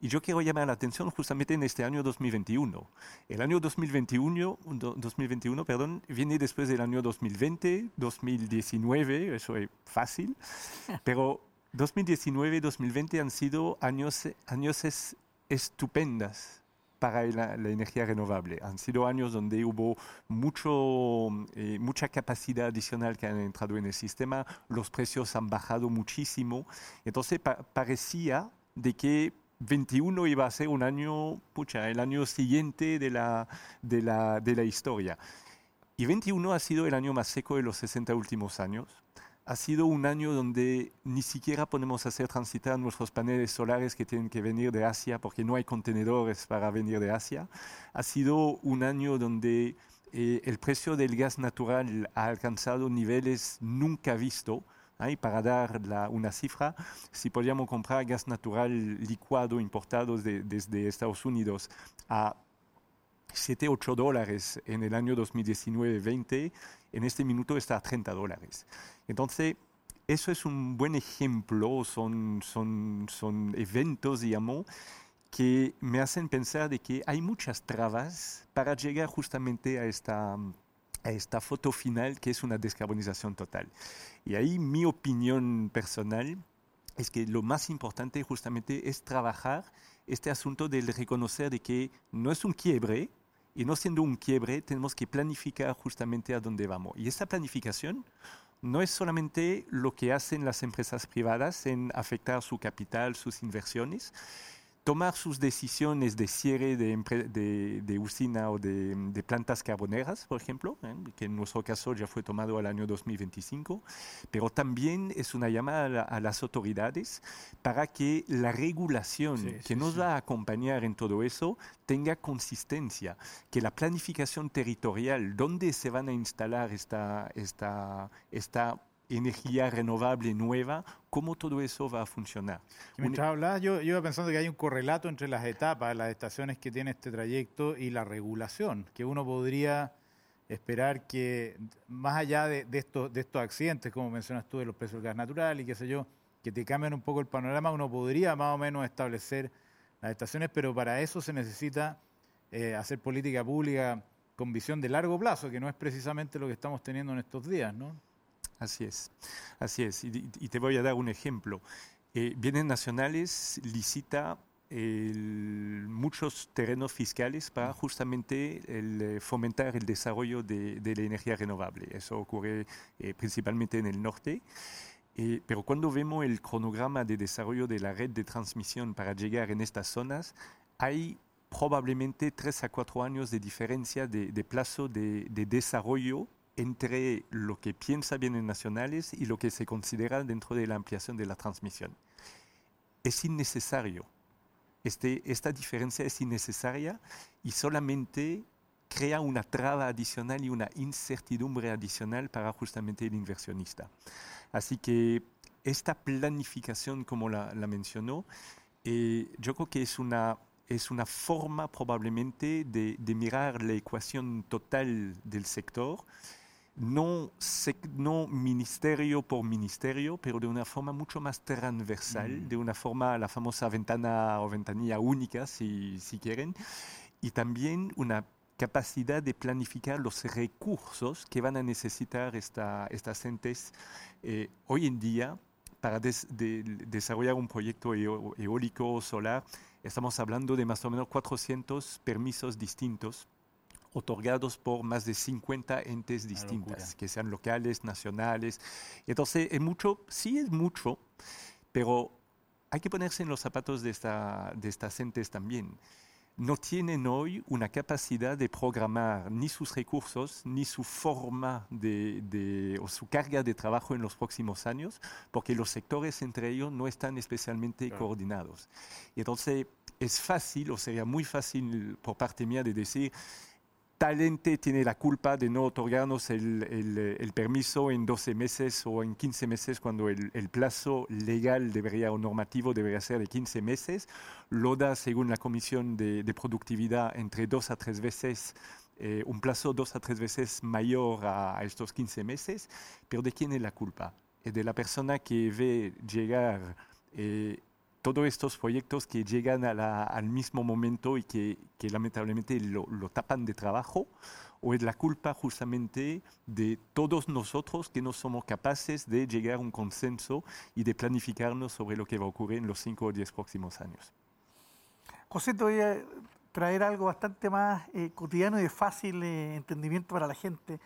Y yo quiero llamar la atención justamente en este año 2021. El año 2021, 2021 perdón, viene después del año 2020, 2019, eso es fácil, pero 2019 y 2020 han sido años, años estupendas para la, energía renovable. Han sido años donde hubo mucho, eh, mucha capacidad adicional que han entrado en el sistema, los precios han bajado muchísimo, entonces parecía de que 21 iba a ser un año, pucha, el año siguiente de la, de la, de la historia. Y 21 ha sido el año más seco de los 60 últimos años. Ha sido un año donde ni siquiera podemos hacer transitar nuestros paneles solares que tienen que venir de Asia porque no hay contenedores para venir de Asia. Ha sido un año donde eh, el precio del gas natural ha alcanzado niveles nunca vistos Y para dar una cifra, si podíamos comprar gas natural licuado importado desde Estados Unidos a 7, 8 dólares en el año 2019-20, en este minuto está a 30 dólares. Entonces, eso es un buen ejemplo, son, son, son eventos, digamos, que me hacen pensar de que hay muchas trabas para llegar justamente a esta, a esta foto final que es una descarbonización total. Y ahí mi opinión personal es que lo más importante justamente es trabajar este asunto del reconocer de que no es un quiebre, y no siendo un quiebre, tenemos que planificar justamente a dónde vamos. Y esta planificación no es solamente lo que hacen las empresas privadas en afectar su capital, sus inversiones, tomar sus decisiones de cierre de, de, de usina o de, de, plantas carboneras, por ejemplo, ¿eh? que en nuestro caso ya fue tomado al año 2025, pero también es una llamada a, las autoridades para que la regulación que nos va a acompañar en todo eso tenga consistencia, que la planificación territorial, donde se van a instalar esta, esta, esta energía renovable nueva, cómo todo eso va a funcionar. mientras hablabas, yo, yo, iba pensando que hay un correlato entre las etapas, las estaciones que tiene este trayecto y la regulación, que uno podría esperar que, más allá de, estos, de estos accidentes, como mencionas tú, de los precios del gas natural y qué sé yo, que te cambien un poco el panorama, uno podría más o menos establecer las estaciones, pero para eso se necesita eh, hacer política pública con visión de largo plazo, que no es precisamente lo que estamos teniendo en estos días, ¿no? Así es, así es. Y, te voy a dar un ejemplo. Eh, Bienes Nacionales licita muchos terrenos fiscales para justamente eh, fomentar el desarrollo de, la energía renovable. Eso ocurre eh, principalmente en el norte. pero cuando vemos el cronograma de desarrollo de la red de transmisión para llegar en estas zonas, hay probablemente tres a cuatro años de diferencia de, plazo de, de desarrollo entre lo que piensa bienes nacionales y lo que se considera dentro de la ampliación de la transmisión. Es innecesario. Este, esta diferencia es innecesaria y solamente crea una traba adicional y una incertidumbre adicional para justamente el inversionista. Así que esta planificación, como la, mencionó, eh, yo creo que es una, es una forma probablemente de, de mirar la ecuación total del sector no, no ministerio por ministerio, pero de una forma mucho más transversal, mm. de una forma, la famosa ventana o ventanilla única, si, si quieren, y también una capacidad de planificar los recursos que van a necesitar esta, estas entes eh, hoy en día para desarrollar un proyecto eólico o solar. Estamos hablando de más o menos 400 permisos distintos otorgados por más de 50 entes distintas, que sean locales, nacionales. Entonces, es mucho, sí es mucho, pero hay que ponerse en los zapatos de, esta, de estas entes también. No tienen hoy una capacidad de programar ni sus recursos, ni su forma de, o su carga de trabajo en los próximos años, porque los sectores entre ellos no están especialmente coordinados. Entonces, es fácil, o sería muy fácil por parte mía de decir, talente tiene la culpa de no otorgarnos el, permiso en 12 meses o en 15 meses cuando el, plazo legal debería o normativo debería ser de 15 meses. Lo da, según la Comisión de, Productividad, entre dos a tres veces, eh, un plazo dos a tres veces mayor a, estos 15 meses. Pero ¿de quién es la culpa? Es de la persona que ve llegar eh, todos estos proyectos que llegan al mismo momento y que, lamentablemente lo, tapan de trabajo, o es la culpa justamente de todos nosotros que no somos capaces de llegar a un consenso y de planificarnos sobre lo que va a ocurrir en los cinco o diez próximos años. José, te voy a traer algo bastante más eh, cotidiano y de fácil eh, entendimiento para la gente.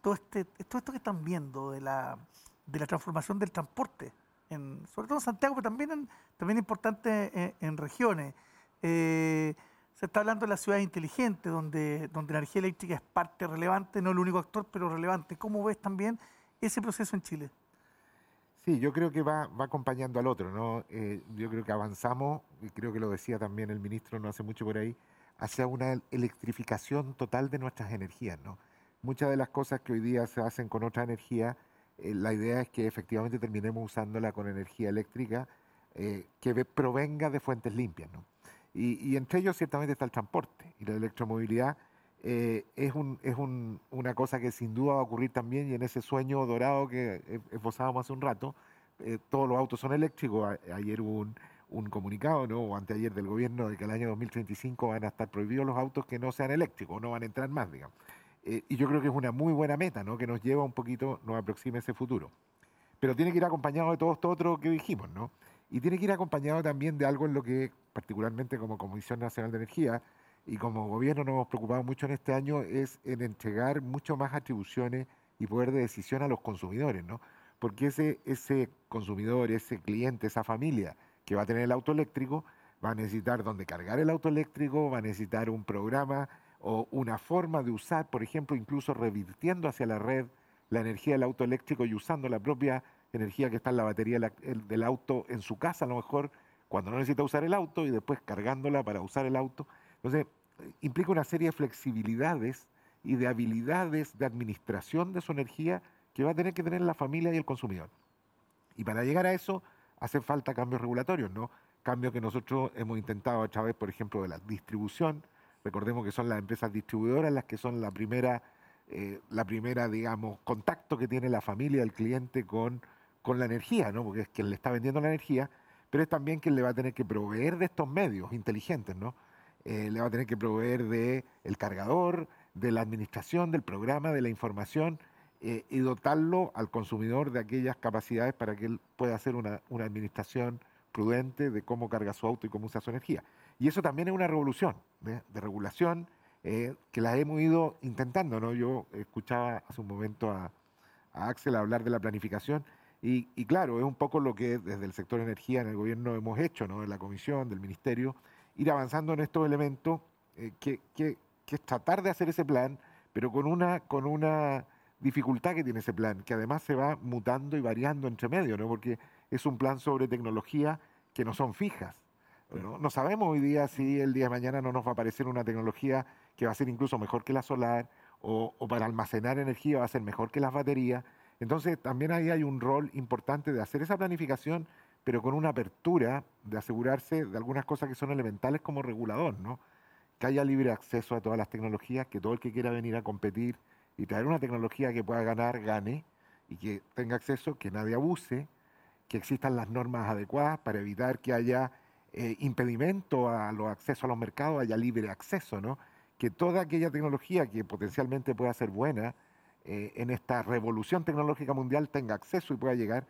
Todo, este, todo esto que están viendo de la, de la transformación del transporte sobre todo en Santiago, pero también, también importante en, regiones. Eh, se está hablando de la ciudad inteligente, donde, donde la energía eléctrica es parte relevante, no el único actor, pero relevante. ¿Cómo ves también ese proceso en Chile? Sí, yo creo que va, va acompañando al otro, ¿no? Eh, yo creo que avanzamos, y creo que lo decía también el ministro no hace mucho por ahí, hacia una electrificación total de nuestras energías, ¿no? Muchas de las cosas que hoy día se hacen con otra energía eh, la idea es que efectivamente terminemos usándola con energía eléctrica eh, que provenga de fuentes limpias. ¿no? Y, entre ellos ciertamente está el transporte y la electromovilidad. Eh, es, un, es un, una cosa que sin duda va a ocurrir también y en ese sueño dorado que esbozábamos hace un rato, todos los autos son eléctricos. ayer hubo un, un comunicado, ¿no? o anteayer del gobierno, de que el año 2035 van a estar prohibidos los autos que no sean eléctricos, no van a entrar más, digamos. Eh, y yo creo que es una muy buena meta, ¿no? Que nos lleva un poquito, nos aproxima ese futuro. Pero tiene que ir acompañado de todo esto otro que dijimos, ¿no? Y tiene que ir acompañado también de algo en lo que, particularmente como Comisión Nacional de Energía y como gobierno nos hemos preocupado mucho en este año, es en entregar mucho más atribuciones y poder de decisión a los consumidores, ¿no? Porque ese, ese consumidor, ese cliente, esa familia que va a tener el auto eléctrico, va a necesitar donde cargar el auto eléctrico, va a necesitar un programa o una forma de usar, por ejemplo, incluso revirtiendo hacia la red la energía del auto eléctrico y usando la propia energía que está en la batería del auto en su casa, a lo mejor cuando no necesita usar el auto y después cargándola para usar el auto. Entonces, implica una serie de flexibilidades y de habilidades de administración de su energía que va a tener que tener la familia y el consumidor. Y para llegar a eso hace falta cambios regulatorios, ¿no? Cambios que nosotros hemos intentado a través, por ejemplo, de la distribución, Recordemos que son las empresas distribuidoras las que son la primera, eh, la primera, digamos, contacto que tiene la familia, el cliente con, con la energía, ¿no? Porque es quien le está vendiendo la energía, pero es también quien le va a tener que proveer de estos medios inteligentes, ¿no? Eh, le va a tener que proveer de el cargador, de la administración, del programa, de la información eh, y dotarlo al consumidor de aquellas capacidades para que él pueda hacer una, una administración prudente de cómo carga su auto y cómo usa su energía. Y eso también es una revolución de, regulación eh, que la hemos ido intentando. ¿no? Yo escuchaba hace un momento a, Axel hablar de la planificación y, claro, es un poco lo que desde el sector energía en el gobierno hemos hecho, ¿no? en la comisión, del ministerio, ir avanzando en estos elementos eh, que, es tratar de hacer ese plan, pero con una, con una dificultad que tiene ese plan, que además se va mutando y variando entre medio, ¿no? porque es un plan sobre tecnología que no son fijas. No, sabemos hoy día si el día de mañana no nos va a aparecer una tecnología que va a ser incluso mejor que la solar o, para almacenar energía va a ser mejor que las baterías. Entonces también ahí hay un rol importante de hacer esa planificación, pero con una apertura de asegurarse de algunas cosas que son elementales como regulador, ¿no? Que haya libre acceso a todas las tecnologías, que todo el que quiera venir a competir y traer una tecnología que pueda ganar, gane, y que tenga acceso, que nadie abuse, que existan las normas adecuadas para evitar que haya eh, impedimento a los accesos a los mercados, haya libre acceso, ¿no? Que toda aquella tecnología que potencialmente pueda ser buena eh, en esta revolución tecnológica mundial tenga acceso y pueda llegar,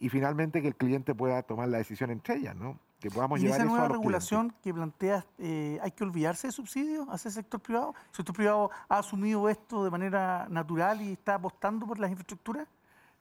y finalmente que el cliente pueda tomar la decisión entre ellas, ¿no? Que podamos ¿Y llevar esa nueva regulación que planteas, eh, ¿hay que olvidarse de subsidios hacia el sector privado? ¿El sector privado ha asumido esto de manera natural y está apostando por las infraestructuras?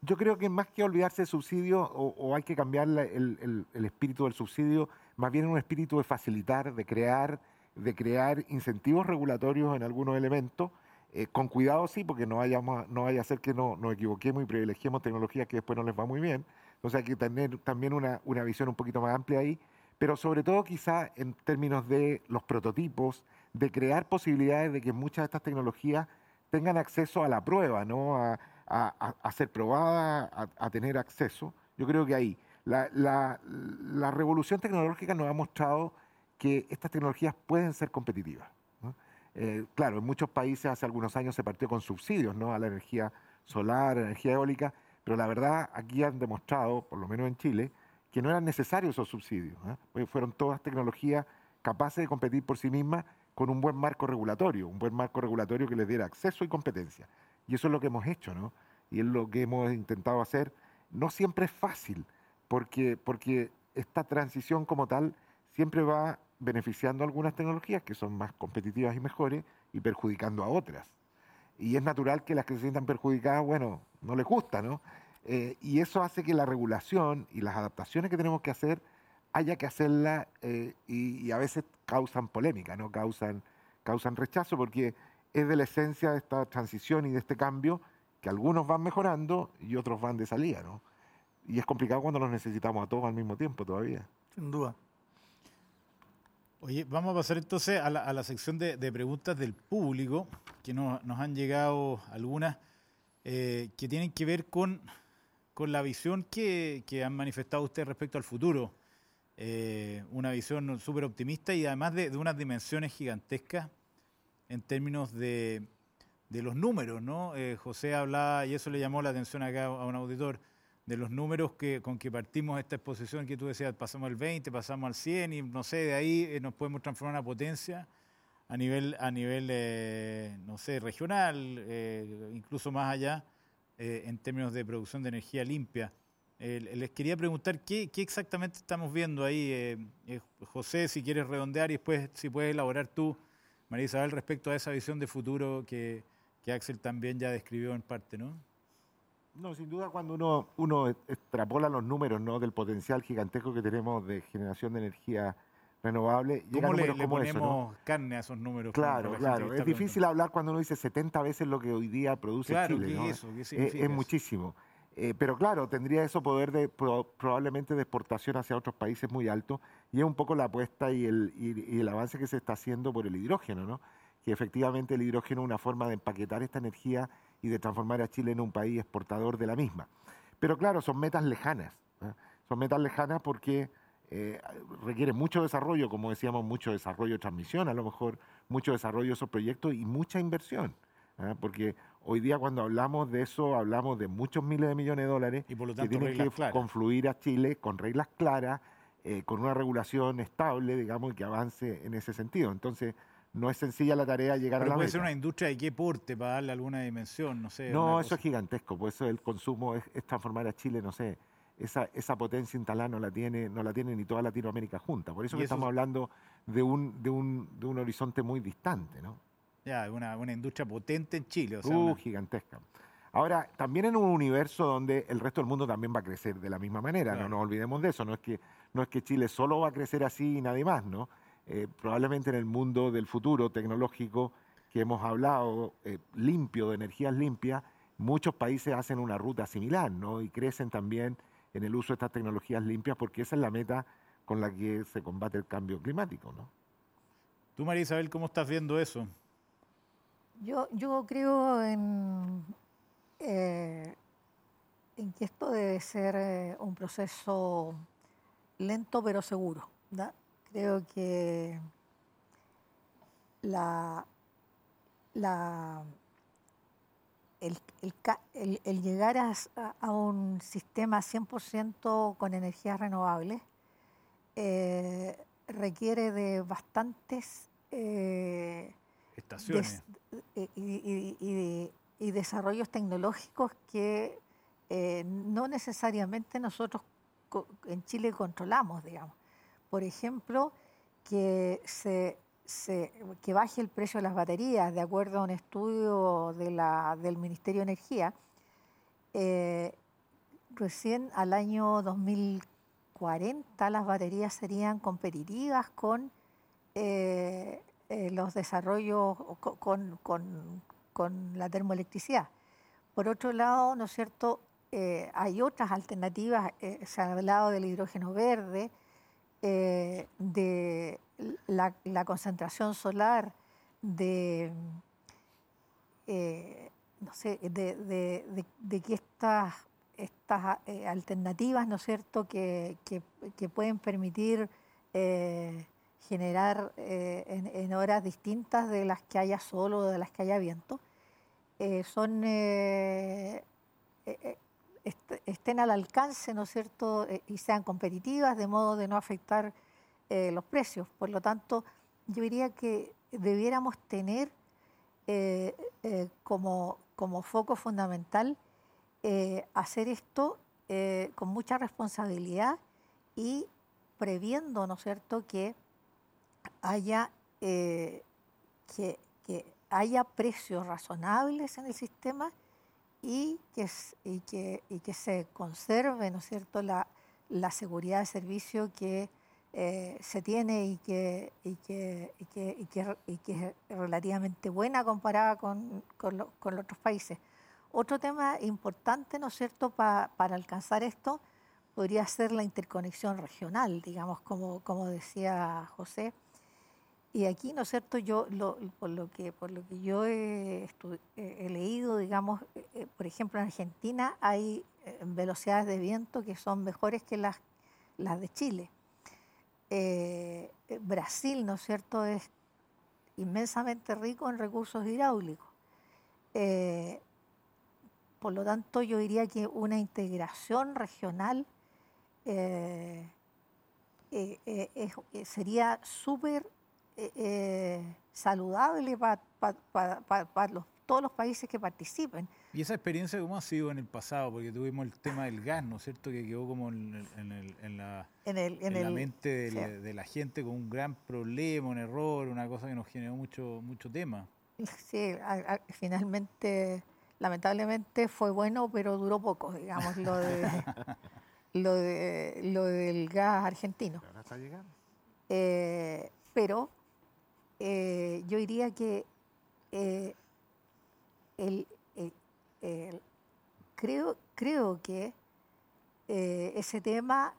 Yo creo que más que olvidarse de subsidios, o, hay que cambiar el, espíritu del subsidio, más bien un espíritu de facilitar, de crear, de crear incentivos regulatorios en algunos elementos, eh, con cuidado sí, porque no, vayamos, no vaya a ser que no, nos equivoquemos y privilegiemos tecnologías que después no les va muy bien. Entonces hay que tener también una, una visión un poquito más amplia ahí, pero sobre todo quizá en términos de los prototipos, de crear posibilidades de que muchas de estas tecnologías tengan acceso a la prueba, ¿no? a, a, ser probadas, a tener acceso. Yo creo que ahí la, revolución tecnológica nos ha mostrado que estas tecnologías pueden ser competitivas. Eh, claro, en muchos países hace algunos años se partió con subsidios ¿no? a la energía solar, la energía eólica, pero la verdad aquí han demostrado, por lo menos en Chile, que no eran necesarios esos subsidios. Fueron todas tecnologías capaces de competir por sí mismas con un buen marco regulatorio, un buen marco regulatorio que les diera acceso y competencia. Y eso es lo que hemos hecho, ¿no? Y es lo que hemos intentado hacer. No siempre es fácil, porque, porque esta transición como tal siempre va beneficiando algunas tecnologías que son más competitivas y mejores y perjudicando a otras. Y es natural que las que se sientan perjudicadas, bueno, no les gusta, ¿no? Eh, y eso hace que la regulación y las adaptaciones que tenemos que hacer haya que hacerla eh, y, a veces causan polémica, ¿no? Causan, causan rechazo porque es de la esencia de esta transición y de este cambio que algunos van mejorando y otros van de salida, ¿no? Y es complicado cuando los necesitamos a todos al mismo tiempo todavía. Sin duda. Oye, vamos a pasar entonces a la, sección de, preguntas del público, que nos han llegado algunas eh, que tienen que ver con con la visión que, han manifestado ustedes respecto al futuro. Eh, una visión súper optimista y además de, unas dimensiones gigantescas en términos de, los números, ¿no? Eh, José hablaba, y eso le llamó la atención acá a un auditor, de los números que, con que partimos esta exposición, que tú decías, pasamos al 20, pasamos al 100 y no sé, de ahí eh, nos podemos transformar en una potencia a nivel, a nivel eh, no sé, regional, eh, incluso más allá, en términos de producción de energía limpia. les quería preguntar qué, exactamente estamos viendo ahí, José, si quieres redondear y después si puedes elaborar tú, María Isabel, respecto a esa visión de futuro que, que Axel también ya describió en parte, ¿no? No, sin duda cuando uno, uno extrapola los números ¿no? del potencial gigantesco que tenemos de generación de energía renovable, ¿Cómo le, ponemos carne a esos números? Claro, claro. Es difícil hablar cuando uno dice 70 veces lo que hoy día produce Chile. ¿no? es, es, muchísimo. Eh, pero claro, tendría eso poder de, probablemente de exportación hacia otros países muy alto y es un poco la apuesta y el, y el avance que se está haciendo por el hidrógeno, ¿no? que efectivamente el hidrógeno es una forma de empaquetar esta energía y de transformar a Chile en un país exportador de la misma. Pero claro, son metas lejanas. ¿eh? Son metas lejanas porque eh, requieren mucho desarrollo, como decíamos, mucho desarrollo de transmisión, a lo mejor mucho desarrollo de esos proyectos y mucha inversión. ¿eh? Porque hoy día cuando hablamos de eso, hablamos de muchos miles de millones de dólares y que tienen que confluir a Chile con reglas claras, con una regulación estable, digamos, y que avance en ese sentido. Entonces, no es sencilla la tarea llegar a la puede ser una industria de qué porte para darle alguna dimensión, no sé. No, eso es gigantesco, por eso el consumo es, transformar a Chile, no sé, esa, esa potencia instalada no la tiene, no la tiene ni toda Latinoamérica junta. Por eso que estamos hablando de un, de, un, de un horizonte muy distante, ¿no? Ya, una, una industria potente en Chile. O sea, uh, gigantesca. Ahora, también en un universo donde el resto del mundo también va a crecer de la misma manera, no nos olvidemos de eso, no es que, no es que Chile solo va a crecer así y nadie más, ¿no? Eh, probablemente en el mundo del futuro tecnológico que hemos hablado, eh, limpio, de energías limpias, muchos países hacen una ruta similar, ¿no? Y crecen también en el uso de estas tecnologías limpias porque esa es la meta con la que se combate el cambio climático, ¿no? Tú, María Isabel, ¿cómo estás viendo eso? Yo, yo creo en, eh, en que esto debe ser un proceso lento pero seguro. ¿verdad? Creo que la, el, llegar a, un sistema 100% con energías renovables eh, requiere de bastantes eh, estaciones. y, desarrollos tecnológicos que eh, no necesariamente nosotros en Chile controlamos, digamos por ejemplo, que, se, que baje el precio de las baterías, de acuerdo a un estudio del Ministerio de Energía. Eh, recién al año 2040 las baterías serían competitivas con eh, eh, los desarrollos, con, con, con, la termoelectricidad. Por otro lado, ¿no es cierto? hay otras alternativas, se ha hablado del hidrógeno verde, eh, de la, concentración solar, de, eh, no sé, de, que estas, estas eh, alternativas, ¿no es cierto?, que, pueden permitir generar en, horas distintas de las que haya sol o de las que haya viento, son estén al alcance, ¿no es cierto?, eh, y sean competitivas, de modo de no afectar eh, los precios. Por lo tanto, yo diría que debiéramos tener eh, como, como, foco fundamental hacer esto con mucha responsabilidad y previendo, ¿no es cierto?, que haya, que, que haya precios razonables en el sistema y que, y que, y que se conserve, ¿no es cierto?, la, la seguridad de servicio que eh, se tiene y que, y que, y que, y que, es relativamente buena comparada con, con, con, los otros países. Otro tema importante, ¿no es cierto?, para alcanzar esto podría ser la interconexión regional, digamos, como, como decía José. Y aquí, ¿no es cierto? Yo, por, lo que, por lo que yo he, leído, digamos, por ejemplo, en Argentina hay velocidades de viento que son mejores que las, las de Chile. Brasil, ¿no es cierto?, es inmensamente rico en recursos hidráulicos. Eh, por lo tanto, yo diría que una integración regional eh, eh, saludable para todos los países que participen. ¿Y esa experiencia cómo ha sido en el pasado? Porque tuvimos el tema del gas, ¿no es cierto? Que quedó como en, la, mente de, la, gente con un gran problema, un error, una cosa que nos generó mucho, mucho tema. Sí, finalmente, lamentablemente fue bueno, pero duró poco, digamos, lo de lo, de, lo del gas argentino. Ahora está llegando. Eh, pero eh, yo diría que eh, el, creo, creo que eh, ese tema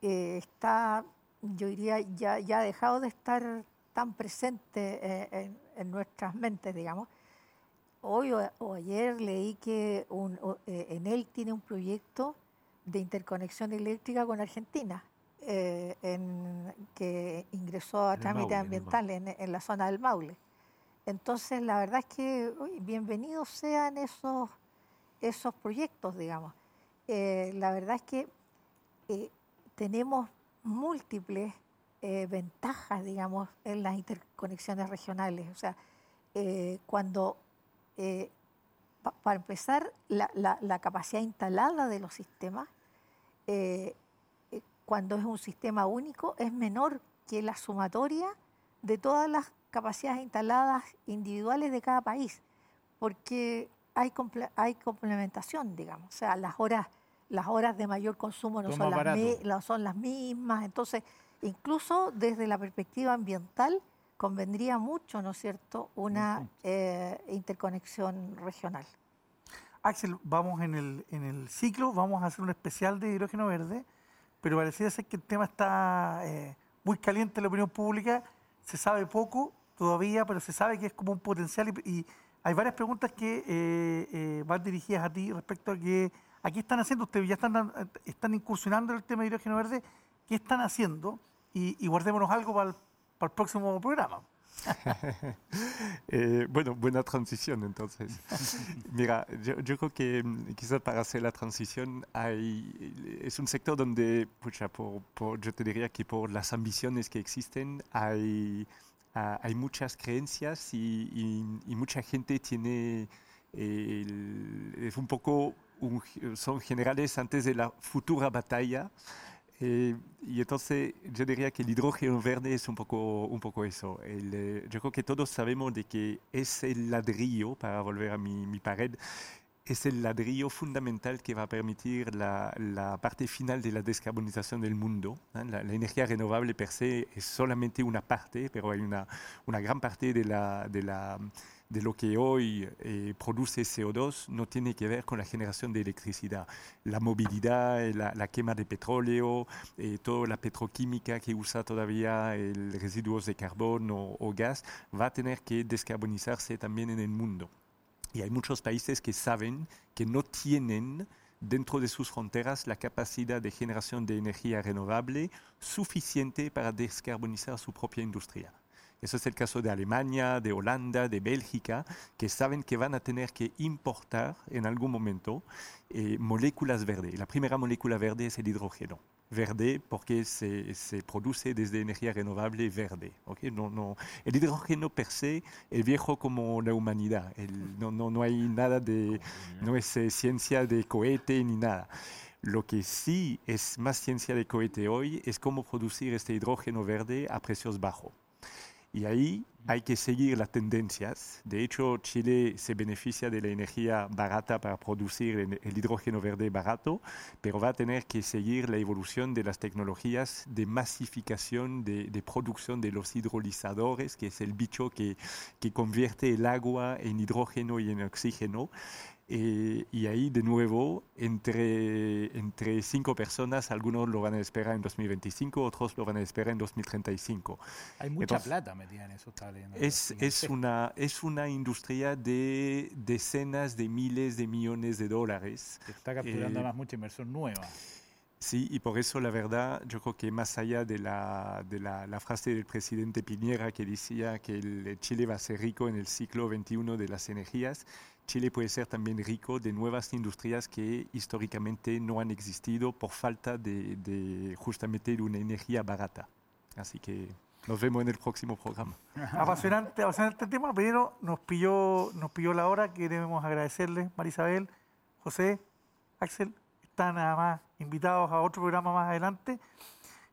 eh, está, yo diría, ya, ya ha dejado de estar tan presente eh, en, nuestras mentes, digamos. Hoy o, ayer leí que en él tiene un proyecto de interconexión eléctrica con Argentina, en, que ingresó a trámite ambiental en, en, la zona del Maule. Entonces, la verdad es que bienvenidos sean esos, esos proyectos, digamos. Eh, la verdad es que eh, tenemos múltiples eh, ventajas, digamos, en las interconexiones regionales. O sea, cuando, para empezar, la, la, capacidad instalada de los sistemas, cuando es un sistema único, es menor que la sumatoria de todas las capacidades instaladas individuales de cada país, porque hay, hay complementación, digamos. O sea, las horas, las horas de mayor consumo no son las, son las mismas. Entonces, incluso desde la perspectiva ambiental, convendría mucho, ¿no es cierto?, una eh, interconexión regional. Axel, vamos en el, en el ciclo, vamos a hacer un especial de hidrógeno verde, pero pareciera ser que el tema está eh, muy caliente en la opinión pública, se sabe poco todavía, pero se sabe que es como un potencial y, hay varias preguntas que eh, eh, van dirigidas a ti respecto a que aquí están haciendo ustedes, ya están, están incursionando en el tema de hidrógeno verde, ¿qué están haciendo? Y, guardémonos algo para el, próximo programa. Eh, bueno, buena transición entonces. Mira, yo, creo que mm, quizás para hacer la transición hay, es un sector donde, pucha, por, yo te diría que por las ambiciones que existen hay Ah, hay muchas creencias y, mucha gente tiene, es un poco, son generales antes de la futura batalla. Eh, y entonces yo diría que el hidrógeno verde es un poco, un poco eso. Eh, yo creo que todos sabemos que es el ladrillo, para volver a mi, mi pared, es el ladrillo fundamental que va a permitir la, la parte final de la descarbonización del mundo. La, energía renovable per se es solamente una parte, pero hay una, una gran parte de, la, de, la, de lo que hoy eh, produce CO2 no tiene que ver con la generación de electricidad. La movilidad, la, la quema de petróleo, eh, toda la petroquímica que usa todavía el residuos de carbón o, o gas, va a tener que descarbonizarse también en el mundo. Y hay muchos países que saben que no tienen dentro de sus fronteras la capacidad de generación de energía renovable suficiente para descarbonizar su propia industria. Eso es el caso de Alemania, de Holanda, de Bélgica, que saben que van a tener que importar en algún momento eh, moléculas verdes. La primera molécula verde es el hidrógeno verde porque se, se, produce desde energía renovable verde. ¿okay? No, no, el hidrógeno per se es viejo como la humanidad. El, no, no, no, hay nada de, no es eh, ciencia de cohete ni nada. Lo que sí es más ciencia de cohete hoy es cómo producir este hidrógeno verde a precios bajos. Y ahí hay que seguir las tendencias. De hecho, Chile se beneficia de la energía barata para producir el hidrógeno verde barato, pero va a tener que seguir la evolución de las tecnologías de masificación de, producción de los hidrolizadores, que es el bicho que, que convierte el agua en hidrógeno y en oxígeno. Eh, y ahí de nuevo, entre, entre cinco personas, algunos lo van a esperar en 2025, otros lo van a esperar en 2035. Hay mucha plata metida en eso, Es, es, una, es una industria de decenas de miles de millones de dólares. Está capturando eh, además mucha inversión nueva. Sí, y por eso la verdad, yo creo que más allá de la, de la, la frase del presidente Piñera que decía que el Chile va a ser rico en el siglo XXI de las energías, Chile puede ser también rico de nuevas industrias que históricamente no han existido por falta de, justamente de una energía barata. Así que nos vemos en el próximo programa. Apasionante, apasionante tema, pero nos pilló, nos pilló la hora. Queremos agradecerles, Marisabel, José, Axel, están nada más invitados a otro programa más adelante.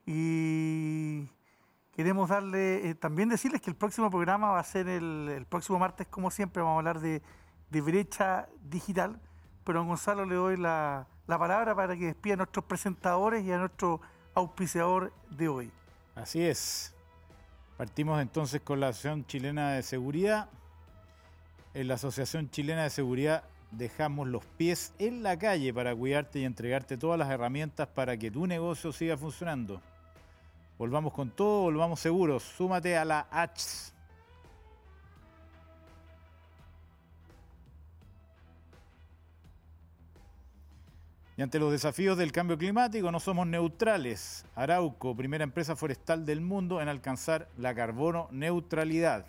Y queremos darle, eh, también decirles que el próximo programa va a ser el, el próximo martes, como siempre, vamos a hablar de de brecha digital, pero a Gonzalo le doy la, palabra para que despida a nuestros presentadores y a nuestro auspiciador de hoy. Así es. Partimos entonces con la Asociación Chilena de Seguridad. En la Asociación Chilena de Seguridad dejamos los pies en la calle para cuidarte y entregarte todas las herramientas para que tu negocio siga funcionando. Volvamos con todo, volvamos seguros. Súmate a la H Y ante los desafíos del cambio climático no somos neutrales. Arauco, primera empresa forestal del mundo en alcanzar la carbono neutralidad.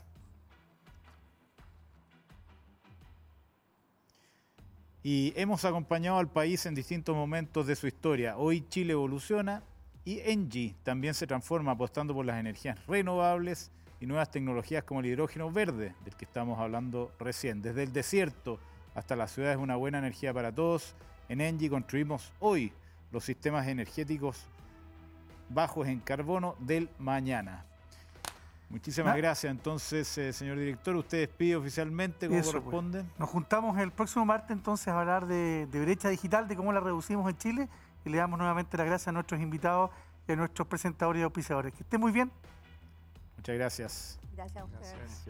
Y hemos acompañado al país en distintos momentos de su historia. Hoy Chile evoluciona y Engie también se transforma apostando por las energías renovables y nuevas tecnologías como el hidrógeno verde, del que estamos hablando recién. Desde el desierto hasta la ciudad es una buena energía para todos en Engie construimos hoy los sistemas energéticos bajos en carbono del mañana. Muchísimas gracias entonces, eh, señor director. Usted despide oficialmente como pues. corresponde. Nos juntamos el próximo martes entonces a hablar de, brecha digital, de cómo la reducimos en Chile y le damos nuevamente las gracias a nuestros invitados y a nuestros presentadores y auspiciadores. Que esté muy bien. Muchas gracias. Gracias a ustedes.